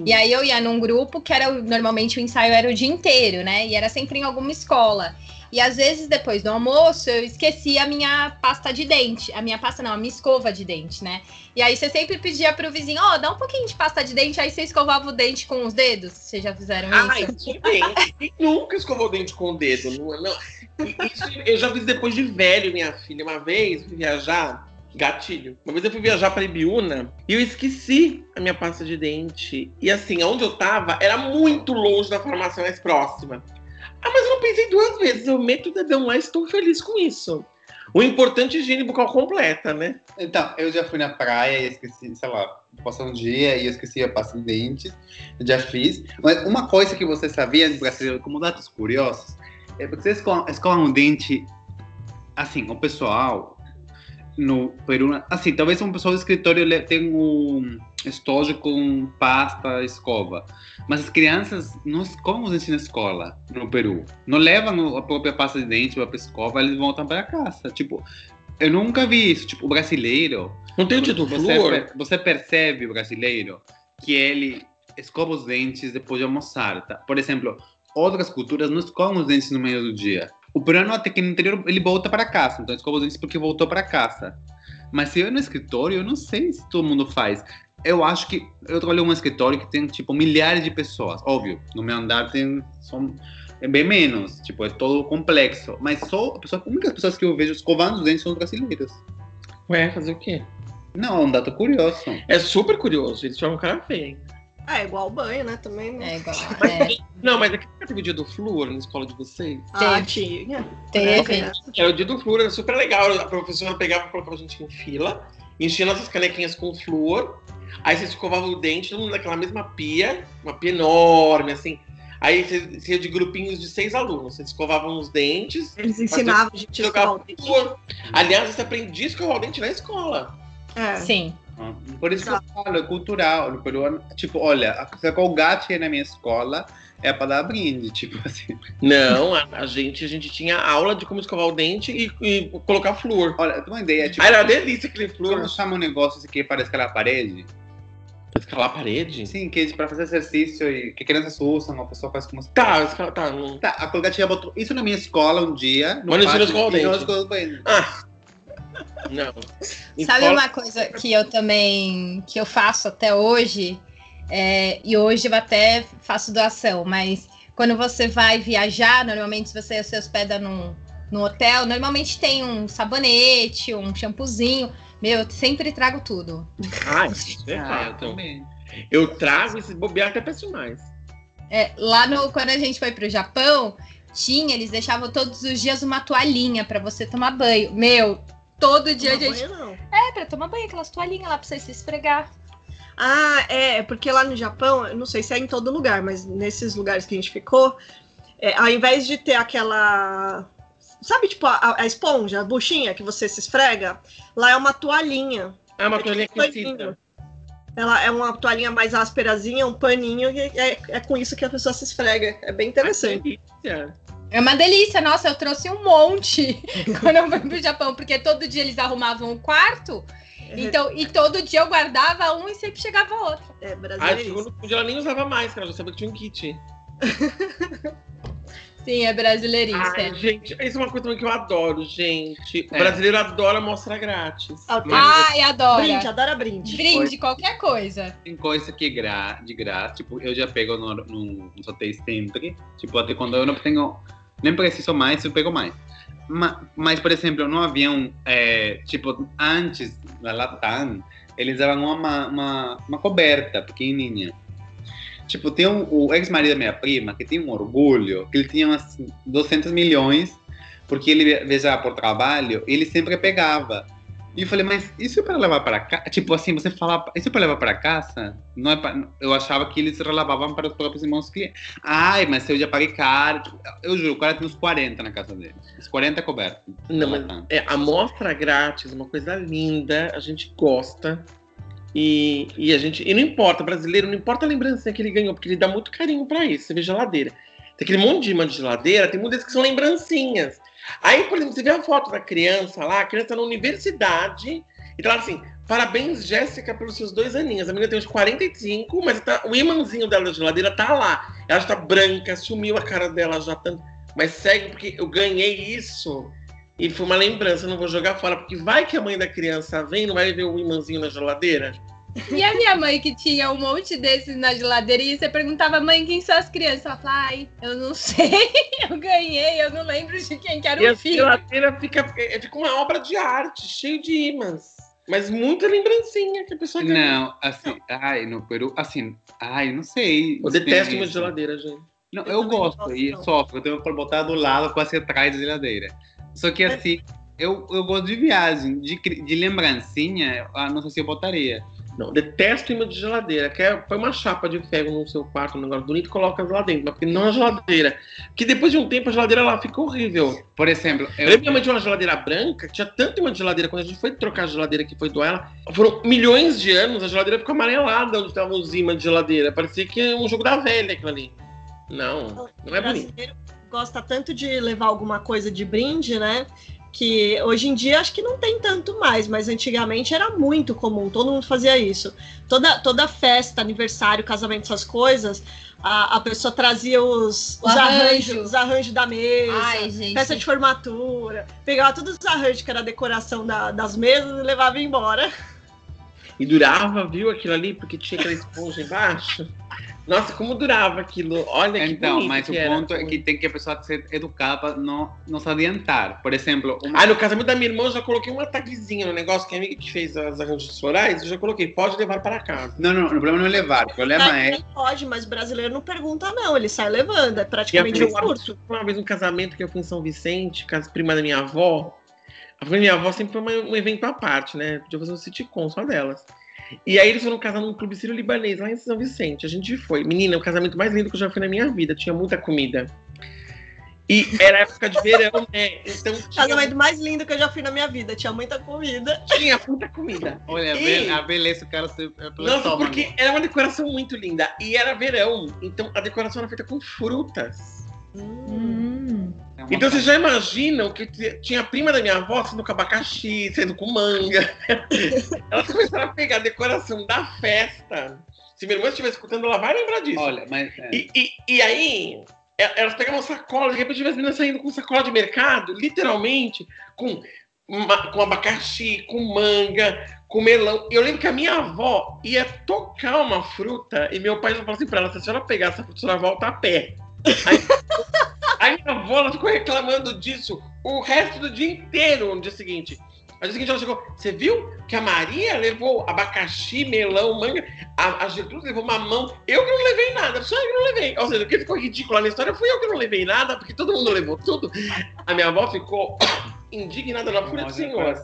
E aí eu ia num grupo que era, normalmente o ensaio era o dia inteiro, né? E era sempre em alguma escola. E às vezes, depois do almoço, eu esquecia a minha pasta de dente. A minha pasta não, a minha escova de dente, né? E aí você sempre pedia pro vizinho, ó, dá um pouquinho de pasta de dente, aí você escovava o dente com os dedos. Vocês já fizeram Ai, isso? bem. Quem nunca escovou o dente com o dedo? Não, não. Isso eu já fiz depois de velho, minha filha. Uma vez fui viajar, gatilho. Uma vez eu fui viajar para Ibiúna e eu esqueci a minha pasta de dente. E assim, onde eu tava era muito longe da farmácia mais próxima. Ah, mas eu não pensei duas vezes. Eu meto o dedão lá e estou feliz com isso. O importante é higiene bucal completa, né? Então, eu já fui na praia e esqueci, sei lá, passou um dia e eu esqueci a pasta de dentes. Eu já fiz. Mas uma coisa que você sabia brasileiro, como dados curiosos, é porque vocês escovam, escovam o dente, assim, o pessoal no Peru, assim, talvez um pessoal do escritório tenha um estojo com pasta, escova. Mas as crianças não escovam os dentes na escola, no Peru. Não levam a própria pasta de dente para a escova, eles voltam para casa. Tipo, eu nunca vi isso. Tipo, o brasileiro, Não tem o título você, per- você percebe o brasileiro que ele escova os dentes depois de almoçar, tá? Por exemplo, outras culturas não escovam os dentes no meio do dia. O peruano até que no interior ele volta para casa, então escova os dentes porque voltou para casa. Mas se eu no escritório, eu não sei se todo mundo faz. Eu acho que eu trabalho em um escritório que tem tipo milhares de pessoas. Óbvio, no meu andar tem são é bem menos, tipo é todo complexo. Mas só a pessoa, as únicas pessoas que eu vejo escovando os dentes são os brasileiros. Ué, fazer o quê? Não, é um dado curioso. É super curioso. Eles chamam cara feia, hein? É igual o banho, né? Também. né? É igual. É, Não, mas aqui nunca teve o dia do flúor na escola de vocês? Ah, Teve. tinha. teve. É, Era o dia do flúor, era super legal. A professora pegava e colocava a gente em fila, enchia nossas canequinhas com flúor, aí você escovava o dente, todo mundo naquela mesma pia, uma pia enorme, assim. Aí você, ia de grupinhos de seis alunos, vocês escovavam os dentes, Eles ensinavam a gente a escovar o dente. flúor. Aliás, você aprendia a escovar o dente na escola. É. Sim. Por isso que eu falo, é cultural. No peruano, tipo, olha, a colgate na minha escola é para dar brinde, tipo assim. Não, a, a gente, a gente tinha aula de como escovar o dente e, e colocar flúor. Olha, tenho uma ideia, tipo, Aí era uma delícia aquele flúor. como chama um negócio assim que parece aquela parede? Escalar a parede? Sim, que é para fazer exercício e que crianças usam, a pessoa faz como... Tá, escala, tá. Não... Tá, a colgate já botou isso na minha escola um dia. no Mas não ensina a pátio, escovar o e não dente. escova o dente. Ah! Não. Sabe Escola- uma coisa que eu também que eu faço até hoje? É, e hoje eu até faço doação, mas quando você vai viajar, normalmente se você se hospeda num, num hotel, normalmente tem um sabonete, um shampoozinho. Meu, eu sempre trago tudo. Ah, isso é Ah, fato. eu também. Eu trago esse bobear até peço mais. É, lá no, quando a gente foi pro Japão, tinha, eles deixavam todos os dias uma toalhinha pra você tomar banho. Meu, todo dia a Não gente. banho, não. É, pra tomar banho, aquelas toalhinhas lá pra você se esfregar. Ah, é, porque lá no Japão, eu não sei se é em todo lugar, mas nesses lugares que a gente ficou, é, ao invés de ter aquela. Sabe, tipo, a, a esponja, a buchinha que você se esfrega, lá é uma toalhinha. Ah, uma É toalhinha tipo aquecida. Ela é uma toalhinha mais ásperazinha, um paninho, e é, é com isso que a pessoa se esfrega. É bem interessante. Delícia. É uma delícia, nossa, eu trouxe um monte quando eu fui pro Japão, porque todo dia eles arrumavam um quarto, então, e todo dia eu guardava um e sempre chegava outro. É, Aí brasileiro. chegou no ela nem usava mais, cara. Já sabia que tinha um kit. Sim, é brasileirice. Ai, gente, isso é uma coisa também que eu adoro, gente. O É. brasileiro adora mostrar grátis. Autêntico. Ai, adora. Brinde, adora brinde. Brinde, qualquer coisa. Tem coisa que é gra de graça, tipo, eu já pego no, no, nos hotéis sempre, tipo, até quando eu não tenho, nem preciso mais, eu pego mais. Ma, mas, por exemplo, no avião, é, tipo, antes, na Latam, eles davam uma, uma, uma coberta pequenininha. Tipo, tem um, o ex-marido da minha prima, que tem um orgulho, que ele tinha umas 200 milhões, porque ele viajava por trabalho, e ele sempre pegava. E eu falei, mas isso é para levar para casa? Tipo assim, você fala, isso é para levar para casa? Não é pra... Eu achava que eles relavavam para os próprios irmãos clientes. Ai, mas eu já paguei caro. Eu juro, o cara tem uns 40 na casa dele. Os 40 cobertos. Não, mas é, a mostra grátis, uma coisa linda, a gente gosta. E, e a gente. E não importa, brasileiro, não importa a lembrancinha que ele ganhou, porque ele dá muito carinho pra isso. Você vê geladeira. Tem aquele monte de imã de geladeira, tem muitas que são lembrancinhas. Aí, por exemplo, você vê a foto da criança lá, a criança na universidade, e tá assim: parabéns, Jéssica, pelos seus dois aninhos. A menina tem uns 45, mas tá, o imãzinho dela da geladeira tá lá. Ela já tá branca, sumiu a cara dela já tanto. Mas segue, porque eu ganhei isso. E foi uma lembrança, eu não vou jogar fora, porque vai que a mãe da criança vem, não vai ver o imãzinho na geladeira? E a minha mãe que tinha um monte desses na geladeira e você perguntava, mãe, quem são as crianças? Ela falava, ai, eu não sei, eu ganhei, eu não lembro de quem que era E o a filho. geladeira fica, fica uma obra de arte, cheio de imãs. Mas muita lembrancinha que a pessoa ganha. Não, assim, ai, no Peru, assim, ai, não sei. Eu detesto uma geladeira, gente. Não, Eu eu, gosto, gosto, e não. sofro, eu tenho que botar do lado, quase atrás da geladeira. Só que assim, eu, eu gosto de viagem, de, de lembrancinha, ah, não sei se eu botaria. Não, detesto imã de geladeira. Quer, põe uma chapa de ferro no seu quarto, um negócio bonito, e coloca lá dentro. Mas porque não a geladeira. Porque depois de um tempo a geladeira lá fica horrível. Por exemplo, Eu eu, lembro que minha mãe tinha uma geladeira branca, que tinha tanto imã de geladeira, quando a gente foi trocar a geladeira que foi doar ela, foram milhões de anos, a geladeira ficou amarelada onde estavam os imãs de geladeira. Parecia que é um jogo da velha aquilo ali. Não, não é bonito. Gosta tanto de levar alguma coisa de brinde, né? Que hoje em dia acho que não tem tanto mais, mas antigamente era muito comum, todo mundo fazia isso. Toda, toda festa, aniversário, casamento, essas coisas, a, a pessoa trazia os, os arranjo. arranjos, os arranjos da mesa, Ai, gente. festa de formatura, pegava todos os arranjos que era a decoração da- das mesas e levava embora. E durava, viu, aquilo ali, porque tinha aquela esponja embaixo. Nossa, como durava aquilo. Olha que então, mas o que era. ponto é que tem que a pessoa ser educada para não, não se adiantar. Por exemplo, uma... Ah, no casamento da minha irmã, eu já coloquei uma tagzinha no negócio, que a amiga que fez as arranjos florais, eu já coloquei, pode levar para casa. não, não, o problema não é levar, o problema é nem pode, mas brasileiro não pergunta, não. Ele sai levando, é praticamente um prima- furto. uma vez um casamento que eu fui em São Vicente, com as primas da minha avó. A minha avó sempre foi uma- um evento à parte, né? Podia fazer um sitcom só delas. E aí eles foram casar num clube sírio-libanês lá em São Vicente. A gente foi. Menina, o casamento mais lindo que eu já fui na minha vida. Tinha muita comida. E era época de verão, né? Então tinha, Casamento mais lindo que eu já fui na minha vida. Tinha muita comida. tinha muita comida. Olha, a E- a beleza, o cara se, é Nossa, estômago. porque era uma decoração muito linda. E era verão. Então a decoração era feita com frutas. Hum. É uma Então vocês já imaginam que t- tinha a prima da minha avó saindo com abacaxi, saindo com manga. Elas começaram a pegar a decoração da festa. Se minha irmã estiver escutando, ela vai lembrar disso. Olha, mas. é. E, e, e aí, e- elas pegavam sacola, de repente as meninas saindo com sacola de mercado, literalmente, com, com abacaxi, com manga, com melão. Eu lembro que a minha avó ia tocar uma fruta e meu pai falou assim pra ela: se a senhora pegar essa fruta, a senhora volta a pé. Aí, aí minha avó ela ficou reclamando disso o resto do dia inteiro no dia seguinte. No dia seguinte ela chegou, você viu que a Maria levou abacaxi, melão, manga, a, a Gertrude levou mamão, eu que não levei nada, só eu que não levei. Ou seja, o que ficou ridículo na história fui eu que não levei nada, porque todo mundo levou tudo. A minha avó ficou indignada na fúria do senhor.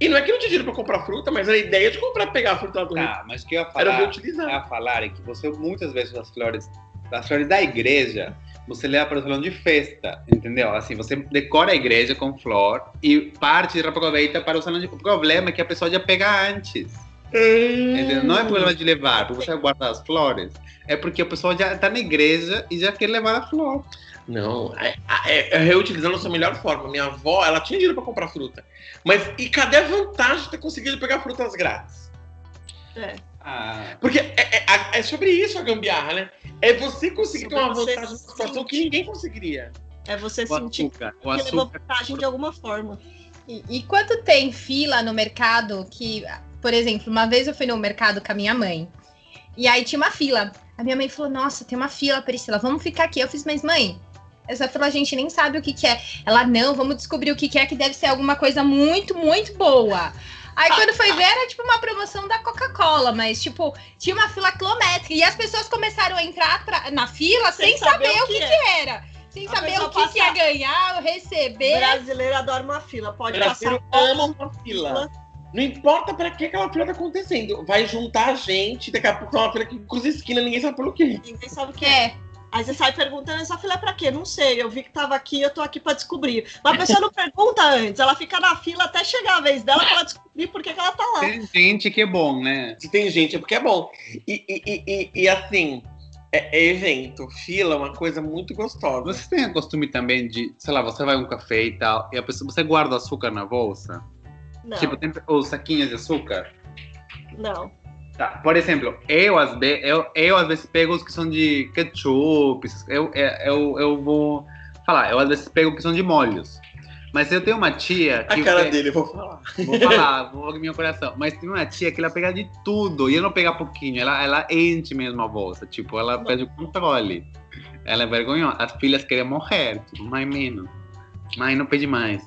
E não é que não tinha dinheiro pra comprar fruta, mas a ideia de comprar, pegar a fruta lá do Rio. Tá, mas o que eu ia Era falar, reutilizar. a falar é que você muitas vezes as flores, as flores da igreja, você leva para o salão de festa, entendeu? Assim, você decora a igreja com flor e parte aproveita para o salão de... O problema é que a pessoa já pega antes, entendeu? Não é problema de levar, porque você vai guardar as flores, é porque a pessoa já está na igreja e já quer levar a flor. Não, é, é, é reutilizando a sua melhor forma. Minha avó, ela tinha dinheiro para comprar fruta. Mas e cadê a vantagem de ter conseguido pegar frutas grátis? É. Ah, Porque é, é- é sobre isso a gambiarra, né? É você conseguir ter uma vantagem numa situação que ninguém conseguiria. É você o sentir açúcar. Que levou vantagem de alguma forma. E, e quando tem fila no mercado, que, por exemplo, uma vez eu fui no mercado com a minha mãe, e aí tinha uma fila. A minha mãe falou: Nossa, tem uma fila, Priscila, vamos ficar aqui. Eu fiz, mas mãe, essa fila a gente nem sabe o que, que é. Ela, não, vamos descobrir o que, que é, que deve ser alguma coisa muito, muito boa. Aí quando foi ver, era tipo uma promoção da Coca-Cola, mas tipo, tinha uma fila quilométrica. E as pessoas começaram a entrar pra- na fila sem, saber, o que, é. que era. Sem A saber o que, que ia passa- ganhar, receber. Brasileiro adora uma fila. Pode brasileiro passar ama uma fila. Não importa pra que aquela fila tá acontecendo. Vai juntar gente, daqui a pouco é uma fila que cruza esquina, ninguém sabe pelo quê. Ninguém sabe o que é. Aí você sai perguntando, essa fila é pra quê? Não sei, eu vi que tava aqui, eu tô aqui pra descobrir. Mas a pessoa não pergunta antes, ela fica na fila até chegar a vez dela pra ela descobrir por que, que ela tá lá. Tem gente que é bom, né? Se tem gente é porque é bom. E, e, e, e- e, assim, é, é evento, fila é uma coisa muito gostosa. Vocês têm o costume também de, sei lá, você vai a um café e tal, e a pessoa, você guarda açúcar na bolsa? Não, Tipo, tem os saquinhos de açúcar? não. Por exemplo, eu às, vezes, eu, eu às vezes pego os que são de ketchup, eu, é, eu, eu vou falar, eu às vezes pego que são de molhos. Mas eu tenho uma tia que. A cara dele, eu vou falar. Vou falar, vou no meu coração. Mas tem uma tia que ela pega de tudo. E ela não pega pouquinho, ela, ela enche mesmo a bolsa. Tipo, ela perde o controle. Ela é vergonhosa. As filhas querem morrer, tipo, mãe menos. Mãe não pede mais.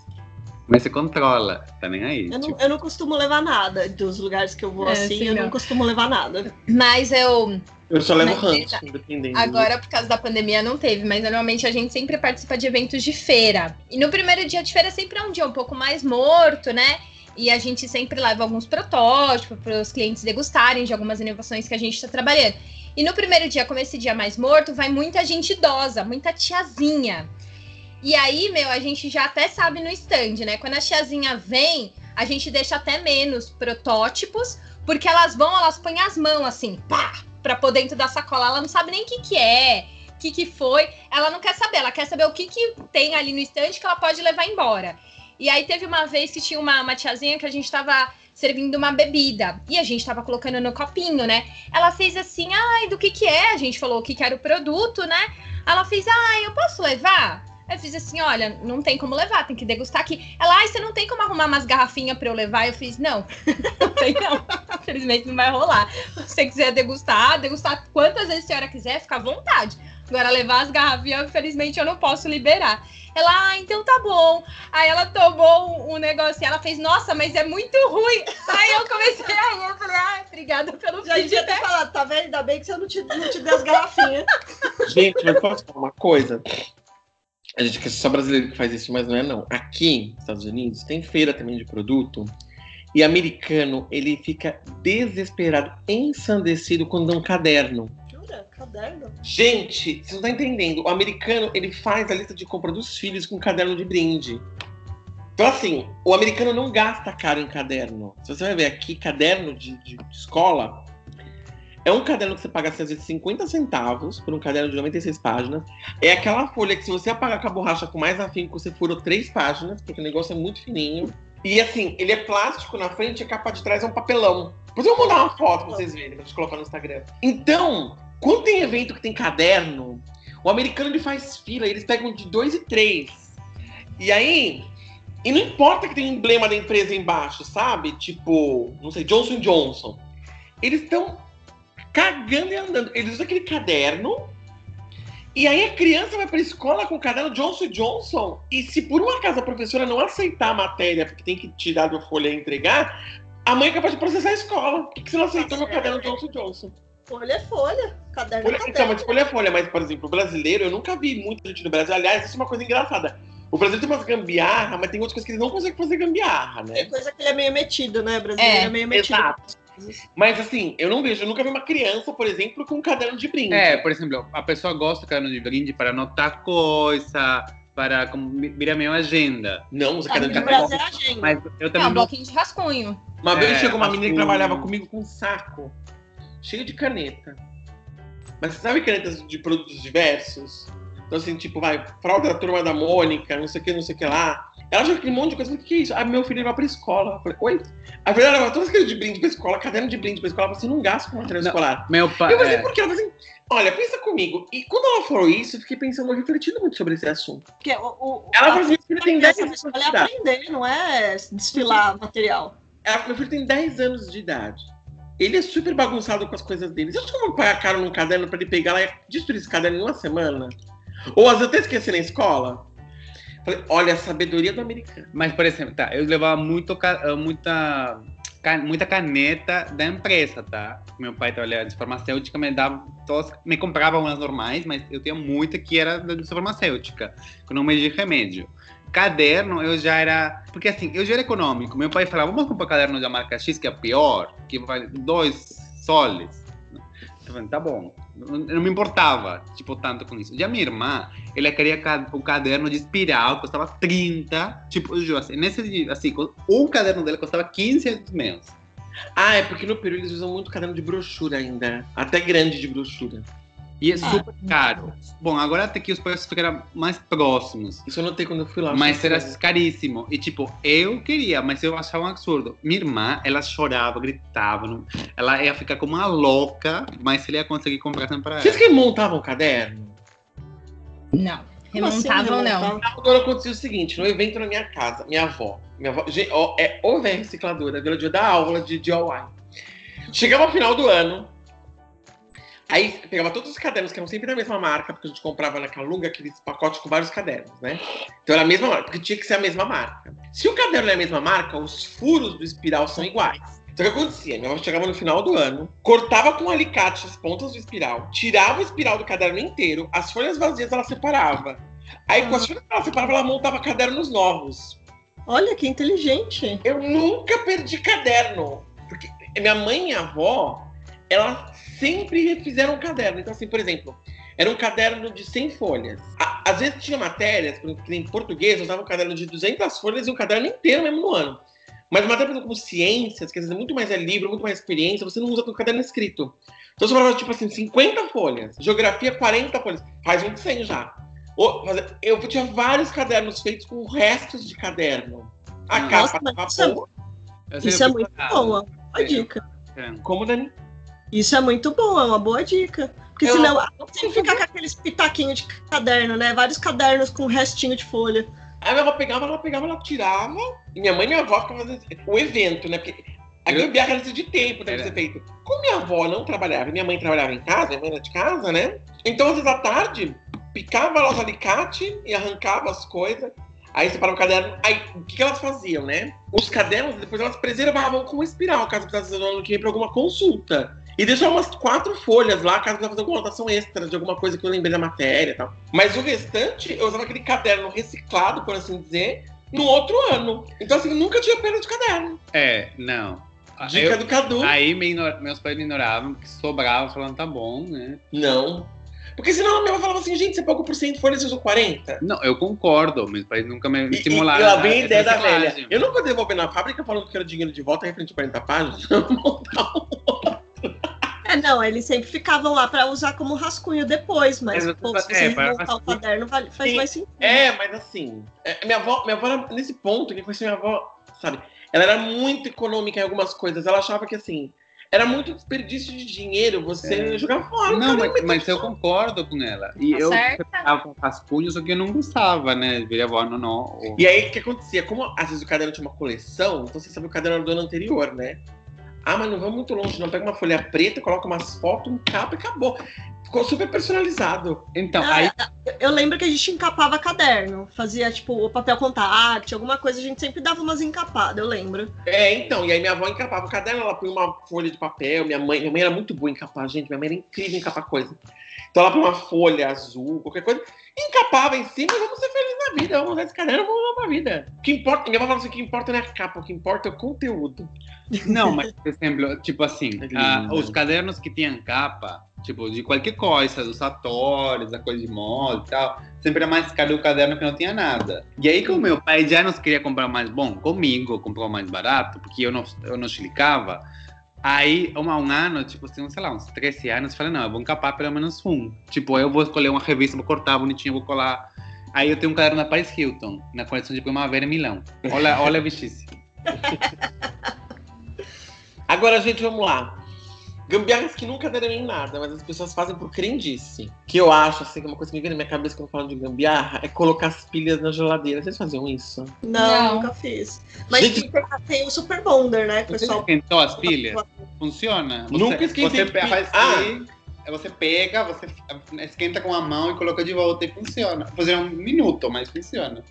Mas se controla, tá nem aí. Eu não, tipo. eu não costumo levar nada dos lugares que eu vou É, assim, sim, eu não. não costumo levar nada. mas eu. Eu só levo ranço, independente. Agora, por causa da pandemia, não teve, mas normalmente a gente sempre participa de eventos de feira. E no primeiro dia de feira sempre é um dia um pouco mais morto, né? E a gente sempre leva alguns protótipos para os clientes degustarem de algumas inovações que a gente está trabalhando. E no primeiro dia, como esse dia é mais morto, vai muita gente idosa, muita tiazinha. E aí, meu, a gente já até sabe no stand, né? Quando a tiazinha vem, a gente deixa até menos protótipos, porque elas vão, elas põem as mãos assim, pá, pra pôr dentro da sacola. Ela não sabe nem o que, que é, o que, que foi. Ela não quer saber, ela quer saber o que, que tem ali no stand que ela pode levar embora. E aí teve uma vez que tinha uma, uma tiazinha que a gente tava servindo uma bebida. E a gente tava colocando no copinho, né? Ela fez assim, ai, do que que é? A gente falou o que que era o produto, né? Ela fez, ai, eu posso levar? Eu fiz assim, olha, não tem como levar, tem que degustar aqui. Ela, ai, você não tem como arrumar umas garrafinhas pra eu levar? Eu fiz, não, não tem não. Infelizmente não vai rolar. Se você quiser degustar, degustar quantas vezes a senhora quiser, fica à vontade. Agora, levar as garrafinhas, infelizmente, eu não posso liberar. Ela, ah, então tá bom. Aí ela tomou um, um negócio e ela fez, nossa, mas é muito ruim. Aí eu comecei a rir, eu falei, ah, obrigada pelo Já devia ter feedback. falado, tá vendo? Ainda bem que você não te, não te deu as garrafinhas. Gente, mas posso falar uma coisa? A gente que só brasileiro que faz isso, mas não é não. Aqui, nos Estados Unidos, tem feira também de produto. E americano, ele fica desesperado, ensandecido quando dá um caderno. Jura? Caderno? Gente, você não tá entendendo. O americano, ele faz a lista de compra dos filhos com caderno de brinde. Então, assim, o americano não gasta caro em caderno. Se você vai ver aqui, caderno de, de- de escola, é um caderno que você paga, às vezes, 50 centavos por um caderno de 96 páginas. É aquela folha que, se você apagar com a borracha com mais afinco, você furou três páginas, porque o negócio é muito fininho. E, assim, ele é plástico na frente e a capa de trás é um papelão. Depois eu vou mandar uma foto pra vocês verem, pra gente colocar no Instagram. Então, quando tem evento que tem caderno, o americano ele faz fila, eles pegam de dois e três. E aí, e não importa que tem emblema da empresa embaixo, sabe? Tipo, não sei, Johnson Johnson. Eles estão cagando e andando. Eles usam aquele caderno. E aí a criança vai pra escola com o caderno Johnson Johnson. E se por um acaso a professora não aceitar a matéria, porque tem que tirar da folha e entregar, a mãe é capaz de processar a escola. Por que que você não aceitou meu caderno Johnson Johnson? Folha é folha. Caderno Folha, é então, caderno. mas folha é folha, mas, por exemplo, o brasileiro, eu nunca vi muita gente no Brasil. Aliás, isso é uma coisa engraçada. O Brasil tem umas gambiarra, mas tem outras coisas que eles não conseguem fazer gambiarra, né? Tem coisa que ele é meio metido, né? Brasileiro é, É, meio metido. Exato. Mas assim, eu não vejo, eu nunca vi uma criança, por exemplo, com um caderno de brinde. É, por exemplo, a pessoa gosta do caderno de brinde para anotar coisa, para como, vira minha agenda. Não, usa caderno de brinde. É agenda. Mas eu É também um bloquinho de rascunho. Uma vez É, chegou uma acho menina que que- trabalhava comigo com um saco cheio de caneta. Mas você sabe canetas de produtos diversos? Então, assim, tipo, vai, fralda da turma da Mônica, não sei o que, não sei o que lá. Ela já aquele monte de coisa. Eu falei, o que, é isso? Aí meu filho vai pra escola. Eu falei, oi? Aí ela leva todas as coisas de brinde pra escola, caderno de brinde pra escola. Ela assim, não gasta com material Não, escolar. Meu pai. Eu falei, é, por quê? Ela falou assim, olha, pensa comigo. E quando ela falou isso, eu fiquei pensando, refletindo muito sobre esse assunto. Porque o, o, Ela a falou assim, meu filho tem 10 criança anos de escolhe idade. aprender, não é desfilar material. Ela- Meu filho tem 10 anos de idade. Ele é super bagunçado com as coisas dele. Você acha que eu vou pagar caro num caderno pra ele pegar lá e destruir esse caderno em uma semana? Ou às vezes até esquecer na escola? Falei, olha, a sabedoria do americano. Mas, por exemplo, tá, eu levava muito, eh, muita, muita caneta da empresa, tá? Meu pai trabalhava de farmacêutica, me dava todas, me comprava umas normais, mas eu tinha muita que era da de farmacêutica, com nome de remédio. Caderno, eu já era. Porque assim, eu já era econômico. Meu pai falava, vamos comprar caderno da marca X, que é pior, que vale dois soles. Eu falei, tá bom. Não me importava, tipo, tanto com isso. Já minha irmã, ela queria ca- o caderno de espiral, custava 30. Tipo, eu assim, nesse, assim, um caderno dela custava 15 meus. Ah, é porque no Peru eles usam muito caderno de brochura ainda. Até grande de brochura. E é Ah, super caro. Bom, agora até que os preços ficaram mais próximos. Isso eu notei quando eu fui lá. Mas era caríssimo. E tipo, eu queria, mas eu achava um absurdo. Minha irmã, ela chorava, gritava. não- Ela ia ficar como uma louca, mas ele ia conseguir comprar sempre pra Vocês ela. que montavam caderno? Não. Como assim, Remontavam, não. remontavam? Agora acontecia o seguinte, no evento na minha casa, minha avó, minha avó gente, ó, é o velha recicladora, ela dia da aula de DIY. Chegava ao final do ano, aí pegava todos os cadernos que eram sempre da mesma marca, porque a gente comprava na Calunga aqueles pacotes com vários cadernos, né? Então era a mesma marca, porque tinha que ser a mesma marca. Se o caderno é a mesma marca, os furos do espiral são iguais. Então o que acontecia? Minha avó chegava no final do ano, cortava com um alicate as pontas do espiral, tirava o espiral do caderno inteiro, as folhas vazias ela separava. Aí com as folhas que ela separava, ela montava cadernos novos. Olha que inteligente. Eu nunca perdi caderno. Porque minha mãe e minha avó, elas sempre refizeram um caderno. Então, assim, por exemplo, era um caderno de 100 folhas. Às vezes tinha matérias, por exemplo, que nem em português, eu usava um caderno de 200 folhas e um caderno inteiro mesmo no ano. Mas matéria, por exemplo, como ciências, que às vezes muito mais é livro, muito mais experiência, você não usa com caderno escrito. Então você falava, tipo assim, 50 folhas. Geografia, 40 folhas. Faz um de 100 já. Eu tinha vários cadernos feitos com restos de caderno. A Nossa, capa tava isso é boa. Isso é muito boa. Uma É. dica. é. Como, Dani? Isso é muito bom, é uma boa dica. Porque Eu- senão você fica com aqueles pitaquinhos de caderno, né? Vários cadernos com restinho de folha. Aí minha avó pegava, ela pegava, ela tirava. E minha mãe e minha avó ficavam fazendo o evento, né? Porque a Eu- gambiarra era de tempo, deve ser feito. Como minha avó não trabalhava, e minha mãe trabalhava em casa, minha mãe era de casa, né? Então, às vezes à tarde, picava lá os alicates e arrancava as coisas. Aí separava o caderno. Aí, o que, que elas faziam, né? Os cadernos, depois elas preservavam com espiral, caso precisasse no ano que vem pra alguma consulta. E deixavam umas quatro folhas lá, caso precisasse fazer alguma anotação extra de alguma coisa que eu lembrei da matéria e tal. Mas o restante, eu usava aquele caderno reciclado, por assim dizer, no outro ano. Então, assim, nunca tinha perda de caderno. É, não. Ah, Dica eu- do Cadu. Aí me meus pais me ignoravam, porque sobrava, falando, tá bom, né? Não. Porque senão a minha avó falava assim, gente, você pagou por cento folha, você usou 40. Não, eu concordo, meus pais nunca me E, e, estimularam. e lá vem a ideia da reciclagem. velha. Eu não vou devolver na fábrica falando que era dinheiro de volta referente a 40 páginas. É, não, eles sempre ficavam lá pra usar como rascunho depois, mas É, pô, se é, você para montar o caderno vale- faz Sim. mais sentido. É, mas assim, é, minha avó, minha avó era nesse ponto, que conheci minha avó, sabe? Ela era muito econômica em algumas coisas. Ela achava que assim, era muito desperdício de dinheiro você É. jogar fora. Não, mas, mas eu concordo com ela. E Tá eu certa. ficava rascunho, só que eu não gostava, né? Virei avó, não, não. E aí, o que acontecia? Como às vezes o caderno tinha uma coleção, então você sabe o caderno era do ano anterior, né? Ah, mas não vamos muito longe, não. Pega uma folha preta, coloca umas fotos, um capa e acabou. Ficou super personalizado. Então, Ah, aí Eu lembro que a gente encapava caderno, fazia tipo o papel contact, alguma coisa, a gente sempre dava umas encapadas, eu lembro. É, então, e aí minha avó encapava o caderno, ela põe uma folha de papel, minha mãe, minha mãe era muito boa em encapar, gente, minha mãe era incrível em encapar coisa. Então ela põe uma folha azul, qualquer coisa, encapava em cima e vamos ser felizes na vida, vamos usar esse caderno, vamos usar pra vida. O que importa, minha avó falava assim, o que importa não é a capa, o que importa é o conteúdo. Não, mas, por exemplo, tipo assim, É ah, os cadernos que tinham capa, tipo, de qualquer coisa, dos atores, da coisa de moda e tal, sempre era mais caro o caderno que não tinha nada. E aí, como meu pai já nos queria comprar mais bom, comigo comprou mais barato, porque eu não, eu não chilicava, Aí, um, um ano, tipo, assim, sei lá, uns 13 anos, eu falei, não, eu vou encapar pelo menos um. Tipo, eu vou escolher uma revista, vou cortar bonitinho, vou colar. Aí eu tenho um caderno da Paris Hilton, na coleção de Primavera em Milão. Olha, olha a bichice. Agora, gente, vamos lá. Gambiarras que nunca deram em nada, mas as pessoas fazem por crendice. Que eu acho, assim, que uma coisa que me vem na minha cabeça quando eu falo de gambiarra é colocar as pilhas na geladeira. Vocês faziam isso? Não, Não. nunca fiz. Mas Gente- tem, o Super Bonder, né? que o Você pessoal esquentou as pilhas? Funciona? Você, Nunca esquentei Você faz Ah. aí você pega, você esquenta com a mão e coloca de volta e funciona. Funciona um minuto, mas funciona.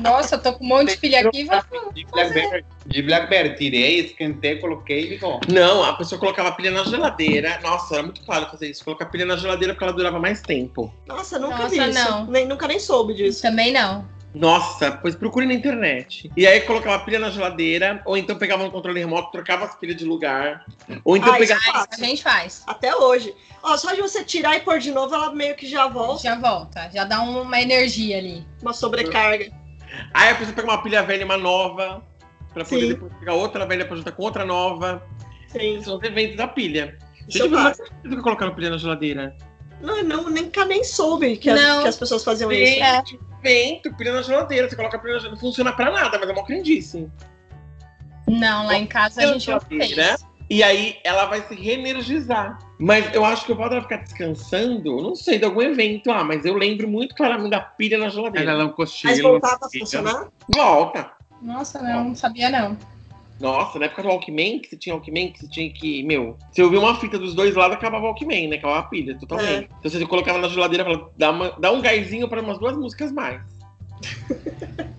Nossa, eu tô com um monte de pilha aqui. Vou... De Blackberry, de Blackberry, tirei, esquentei, coloquei e ligou. Não, a pessoa colocava a pilha na geladeira. Nossa, era muito claro fazer isso. Colocar a pilha na geladeira porque ela durava mais tempo. Nossa, nunca Nossa, vi isso. não. Nem, nunca nem soube disso. Também não. Nossa, pois procure na internet. E aí colocava a pilha na geladeira, ou então pegava no controle remoto, trocava as pilhas de lugar. Ou então Ah, isso pegava. é A fácil. gente faz. Até hoje. Ó, só de você tirar e pôr de novo, ela meio que já volta. Já volta. Já dá uma energia ali. Uma sobrecarga. Aí a pessoa pega uma pilha velha e uma nova, pra poder Sim. depois pegar outra velha pra juntar com outra nova. Sim. São os eventos da pilha. Isso Gente, eu faço. não fica colocando pilha na geladeira. Não, não, nunca nem soube que, as, Não. que as pessoas faziam Sim. isso. É. Evento, pilha na geladeira. Você coloca a pilha na geladeira. Não funciona pra nada, mas é uma crendice. Não, lá em casa a gente não fez. E aí ela vai se reenergizar. Mas eu acho que o fato dela ficar descansando, não sei, de algum evento. Ah, mas eu lembro muito claramente da pilha na geladeira. Ela dá um Mas cochilo. voltava a funcionar? Volta. Nossa, não, não sabia não. Nossa, na época do Walkman, que você tinha Walkman, que você tinha que. Meu, você ouvia uma fita dos dois lados, acabava o Walkman, né? Acabava a pilha, totalmente. Então você colocava na geladeira e falava, dá, uma- dá um gásinho para umas duas músicas mais.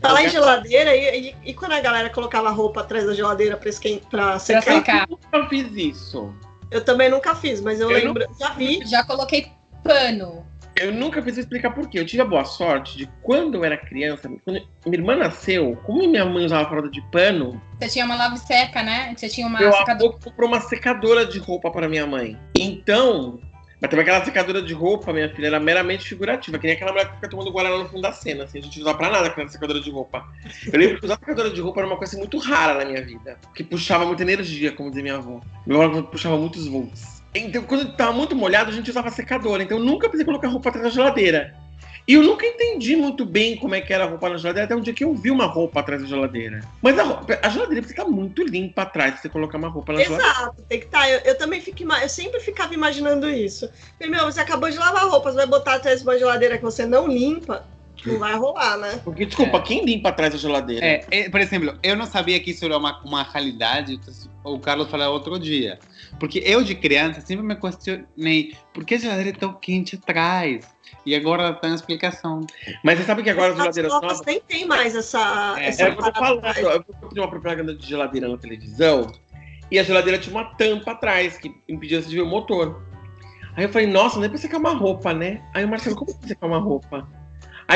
Tá lá em geladeira e, e, e quando a galera colocava roupa atrás da geladeira pra, esquen- pra Pra secar? Eu fiz isso. Eu também nunca fiz, mas eu, Eu lembro. Já vi. Já coloquei pano. Eu nunca fiz explicar por quê. Eu tive a boa sorte de quando eu era criança, quando minha irmã nasceu, como minha mãe usava fralda de pano, Você tinha uma lave seca, né? Você tinha uma meu secadora. avô comprou uma secadora de roupa para minha mãe. Então, mas também aquela secadora de roupa, minha filha, era meramente figurativa, que nem aquela mulher que fica tomando guaraná no fundo da cena, assim, a gente não usava pra nada aquela secadora de roupa. Eu lembro que usar secadora de roupa era uma coisa assim, muito rara na minha vida, que puxava muita energia, como dizia minha avó. Meu avô puxava muitos volts. Então, quando tava muito molhado, a gente usava secadora, então eu nunca precisei colocar roupa atrás da geladeira. E eu nunca entendi muito bem como é que era a roupa na geladeira, até um dia que eu vi uma roupa atrás da geladeira. Mas a, roupa- a geladeira precisa estar muito limpa atrás pra você colocar uma roupa na geladeira. Exato, tem que estar. Eu, eu também ima- eu sempre ficava imaginando isso. Falei, meu, você acabou de lavar roupa, você vai botar atrás de uma geladeira que você não limpa, não vai rolar, né? Porque, desculpa, É. quem limpa atrás da geladeira? É, é, por exemplo, eu não sabia que isso era uma, uma realidade, o Carlos falou outro dia. Porque eu, de criança, sempre me questionei por que a geladeira é tão quente atrás? E agora tem uma explicação. Mas você sabe que agora as As geladeiras novas nem tem mais essa. É, essa É, eu falando, atrás. eu vi uma propaganda de geladeira na televisão e a geladeira tinha uma tampa atrás que impedia você de ver o motor. Aí eu falei, nossa, não é pra secar uma roupa, né? Aí o Marcelo, como que secar uma roupa?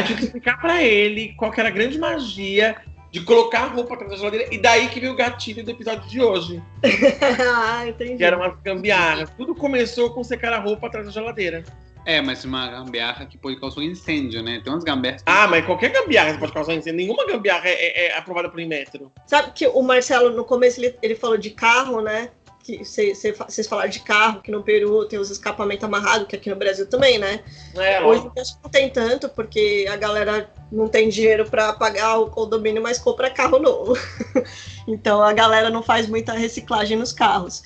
Tive que explicar pra ele qual que era a grande magia de colocar a roupa atrás da geladeira. E daí que veio o gatilho do episódio de hoje, ah, entendi. que eram as gambiarras. Tudo começou com secar a roupa atrás da geladeira. É, mas uma gambiarra que pode causar um incêndio, né? Tem umas gambiarras. Ah, mas qualquer gambiarra pode causar incêndio. Nenhuma gambiarra é, é- é aprovada por Inmetro. Sabe que o Marcelo, no começo, ele, ele falou de carro, né? Que vocês falaram de carro, que no Peru tem os escapamentos amarrados, que aqui no Brasil também, né? É, Hoje acho que não tem tanto, porque a galera não tem dinheiro para pagar o condomínio, mas compra carro novo. então a galera não faz muita reciclagem nos carros.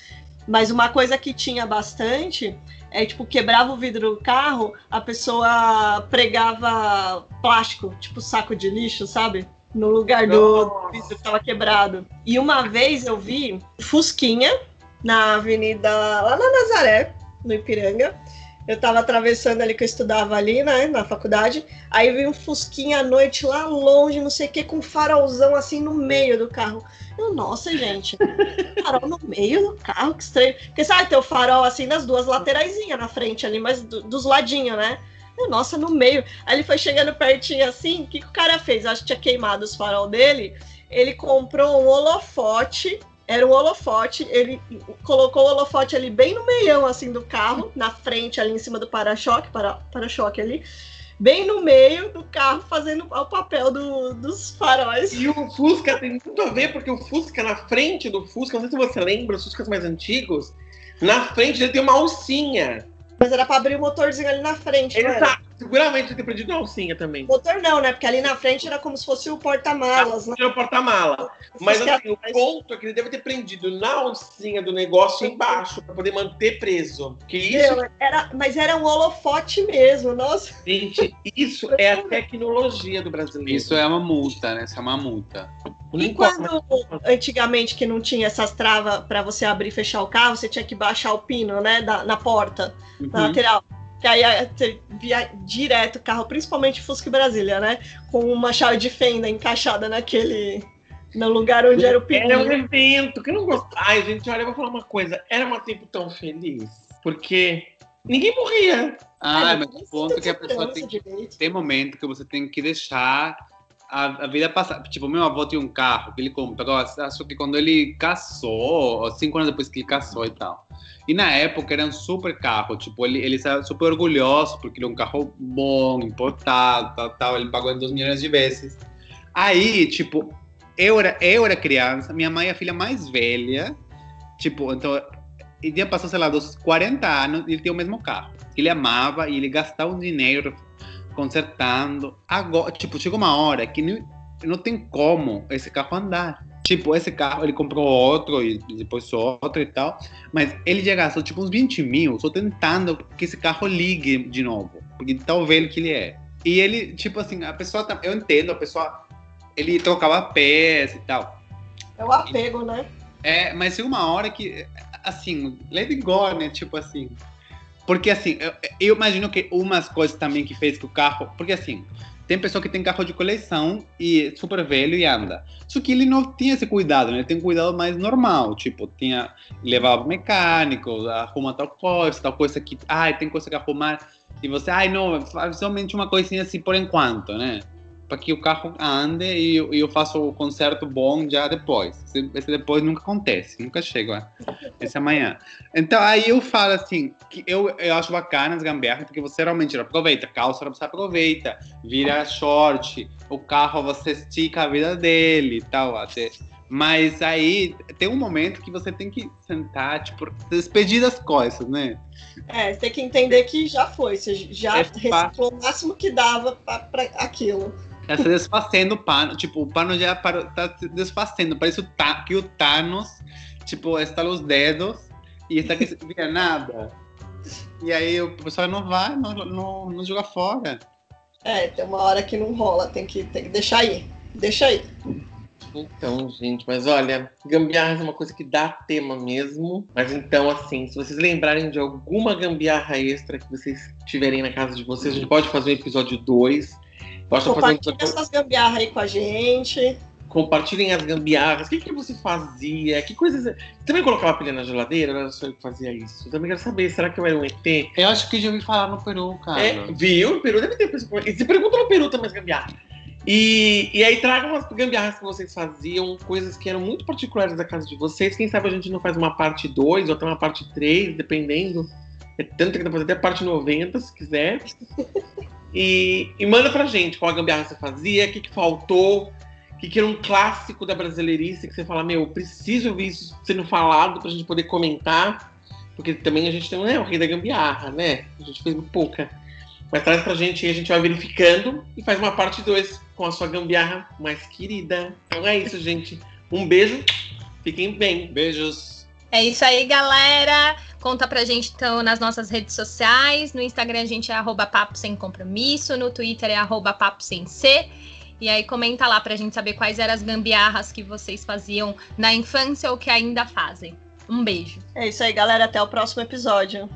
Mas uma coisa que tinha bastante é tipo, quebrava o vidro do carro, a pessoa pregava plástico, tipo saco de lixo, sabe? No lugar do Nossa. vidro que estava quebrado. E uma vez eu vi Fusquinha na avenida lá na Nazaré, no Ipiranga. Eu tava atravessando ali que eu estudava ali, né, na faculdade. Aí vi um Fusquinha à noite lá longe, não sei o que, com um farolzão assim no meio do carro. Eu, nossa, gente, farol no meio do carro, que estranho. Porque sabe, tem o farol assim nas duas lateraisinhas na frente ali, mas do- dos ladinhos, né? Eu, nossa, no meio. Aí ele foi chegando pertinho assim, o que, que o cara fez? Acho que tinha queimado os farol dele. Ele comprou um holofote era um holofote, ele colocou o holofote ali bem no meião assim do carro, na frente ali em cima do para-choque, para- para-choque ali, bem no meio do carro, fazendo o papel do, dos faróis. E o Fusca tem muito a ver, porque o Fusca, na frente do Fusca, não sei se você lembra, os Fuscas mais antigos, na frente ele tem uma alcinha. Mas era pra abrir o motorzinho ali na frente? Exato. Seguramente ele tem perdido a alcinha também. Motor não, né? Porque ali na frente era como se fosse o porta-malas, né? Era o porta-mala. Mas assim, o ponto é que ele deve ter prendido na alcinha do negócio embaixo, pra poder manter preso. Que isso, Meu, era, mas era um holofote mesmo, nossa. gente, isso é a tecnologia do brasileiro. Isso é uma multa, né? Isso é uma multa. E quando antigamente que não tinha essas travas para você abrir e fechar o carro, você tinha que baixar o pino, né, da, na porta, na Uhum. lateral. Que aí eh, você via direto o carro, principalmente Fusca e Brasília, né? Com uma chave de fenda encaixada naquele. no lugar onde era o Era um evento que eu não gostava. Ai, gente, olha, eu vou falar uma coisa. Era um tempo tão feliz, porque ninguém morria. Ah, mas o ponto é que a pessoa tem que tem momento que você tem que deixar a, a vida passar. Tipo, meu avô tinha um carro que ele comprou, acho que quando ele casou, ou cinco anos depois que ele casou e tal. E na época era um super carro, tipo, ele, ele estava super orgulhoso porque é um carro bom, importado, tal, tal. Ele pagou em dois milhões de vezes. Aí, tipo, eu era, eu era criança, minha mãe é a filha mais velha, tipo, então, ele já passou, sei lá, dos 40 anos e ele tem o mesmo carro. Ele amava e ele gastava um dinheiro consertando. Agora, tipo, chegou uma hora que não, não tem como esse carro andar. Tipo, esse carro, ele comprou outro e depois outro e tal. Mas ele já gastou, tipo, uns 20 mil só tentando que esse carro ligue de novo. Porque tão velho que ele é. E ele, tipo assim, a pessoa, tá- eu entendo, a pessoa, ele trocava peça e tal. É o apego, né? É, mas chega uma hora que, assim, let it go, né? Tipo assim. Porque assim, eu, eu imagino que umas coisas também que fez que o carro. Porque assim, tem pessoa que tem carro de coleção e é super velho e anda. Só que ele não tinha esse cuidado, né? Ele tem um cuidado mais normal. Tipo, tinha. Levava mecânico, arruma tal coisa, tal coisa que. Ai, tem coisa que arrumar. E você, ai, não, faz somente uma coisinha assim por enquanto, né? Para que o carro ande e eu, eu faço o conserto bom já depois. Esse, esse depois nunca acontece, nunca chega esse amanhã. Então aí eu falo assim, que eu, eu acho bacana as gambiarras, porque você realmente aproveita, calça você aproveita, vira short, o carro você estica a vida dele e tal, até. Mas aí tem um momento que você tem que sentar, tipo, despedir das coisas, né? É, tem que entender que já foi. Você já É reciclou o máximo que dava pra aquilo. Tá se desfazendo o pano, tipo, o pano já parou, tá se desfazendo. Parece o Ta- que o Thanos, tipo, estala os dedos e está que não vira nada. E aí o pessoal não vai, não, não, não joga fora. É, tem uma hora que não rola, tem que, tem que deixar aí. Deixa aí. Então, gente, mas olha, gambiarra é uma coisa que dá tema mesmo. Mas então, assim, se vocês lembrarem de alguma gambiarra extra que vocês tiverem na casa de vocês, a gente pode fazer um episódio 2. Um Compartilha essas gambiarras aí com a gente. compartilhem as gambiarras. O que, que você fazia? Que coisas. Você também colocava pilha na geladeira? Ou era só eu que fazia isso? Eu também quero saber, será que eu era um ET? Eu acho que já ouvi falar no Peru, cara. É, viu? No Peru deve ter. E se pergunta no Peru também as gambiarras. E, e aí tragam as gambiarras que vocês faziam, coisas que eram muito particulares da casa de vocês. Quem sabe a gente não faz uma parte 2 ou até uma parte 3, dependendo. É tanto que dá pra fazer até a parte 90, se quiser. E, e manda pra gente qual a gambiarra você fazia, o que, que faltou, o que, que era um clássico da brasileirice que você fala, meu, preciso ouvir isso sendo falado pra gente poder comentar. Porque também a gente tem né, o rei da gambiarra, né? A gente fez pouca. Mas traz pra gente e a gente vai verificando e faz uma parte 2 com a sua gambiarra mais querida. Então é isso, gente. Um beijo, fiquem bem. Beijos. É isso aí, galera. Conta pra gente então nas nossas redes sociais. No Instagram a gente é arroba papo sem compromisso, no Twitter é arroba papo sem C. E aí comenta lá pra gente saber quais eram as gambiarras que vocês faziam na infância ou que ainda fazem. Um beijo. É isso aí, galera. Até o próximo episódio.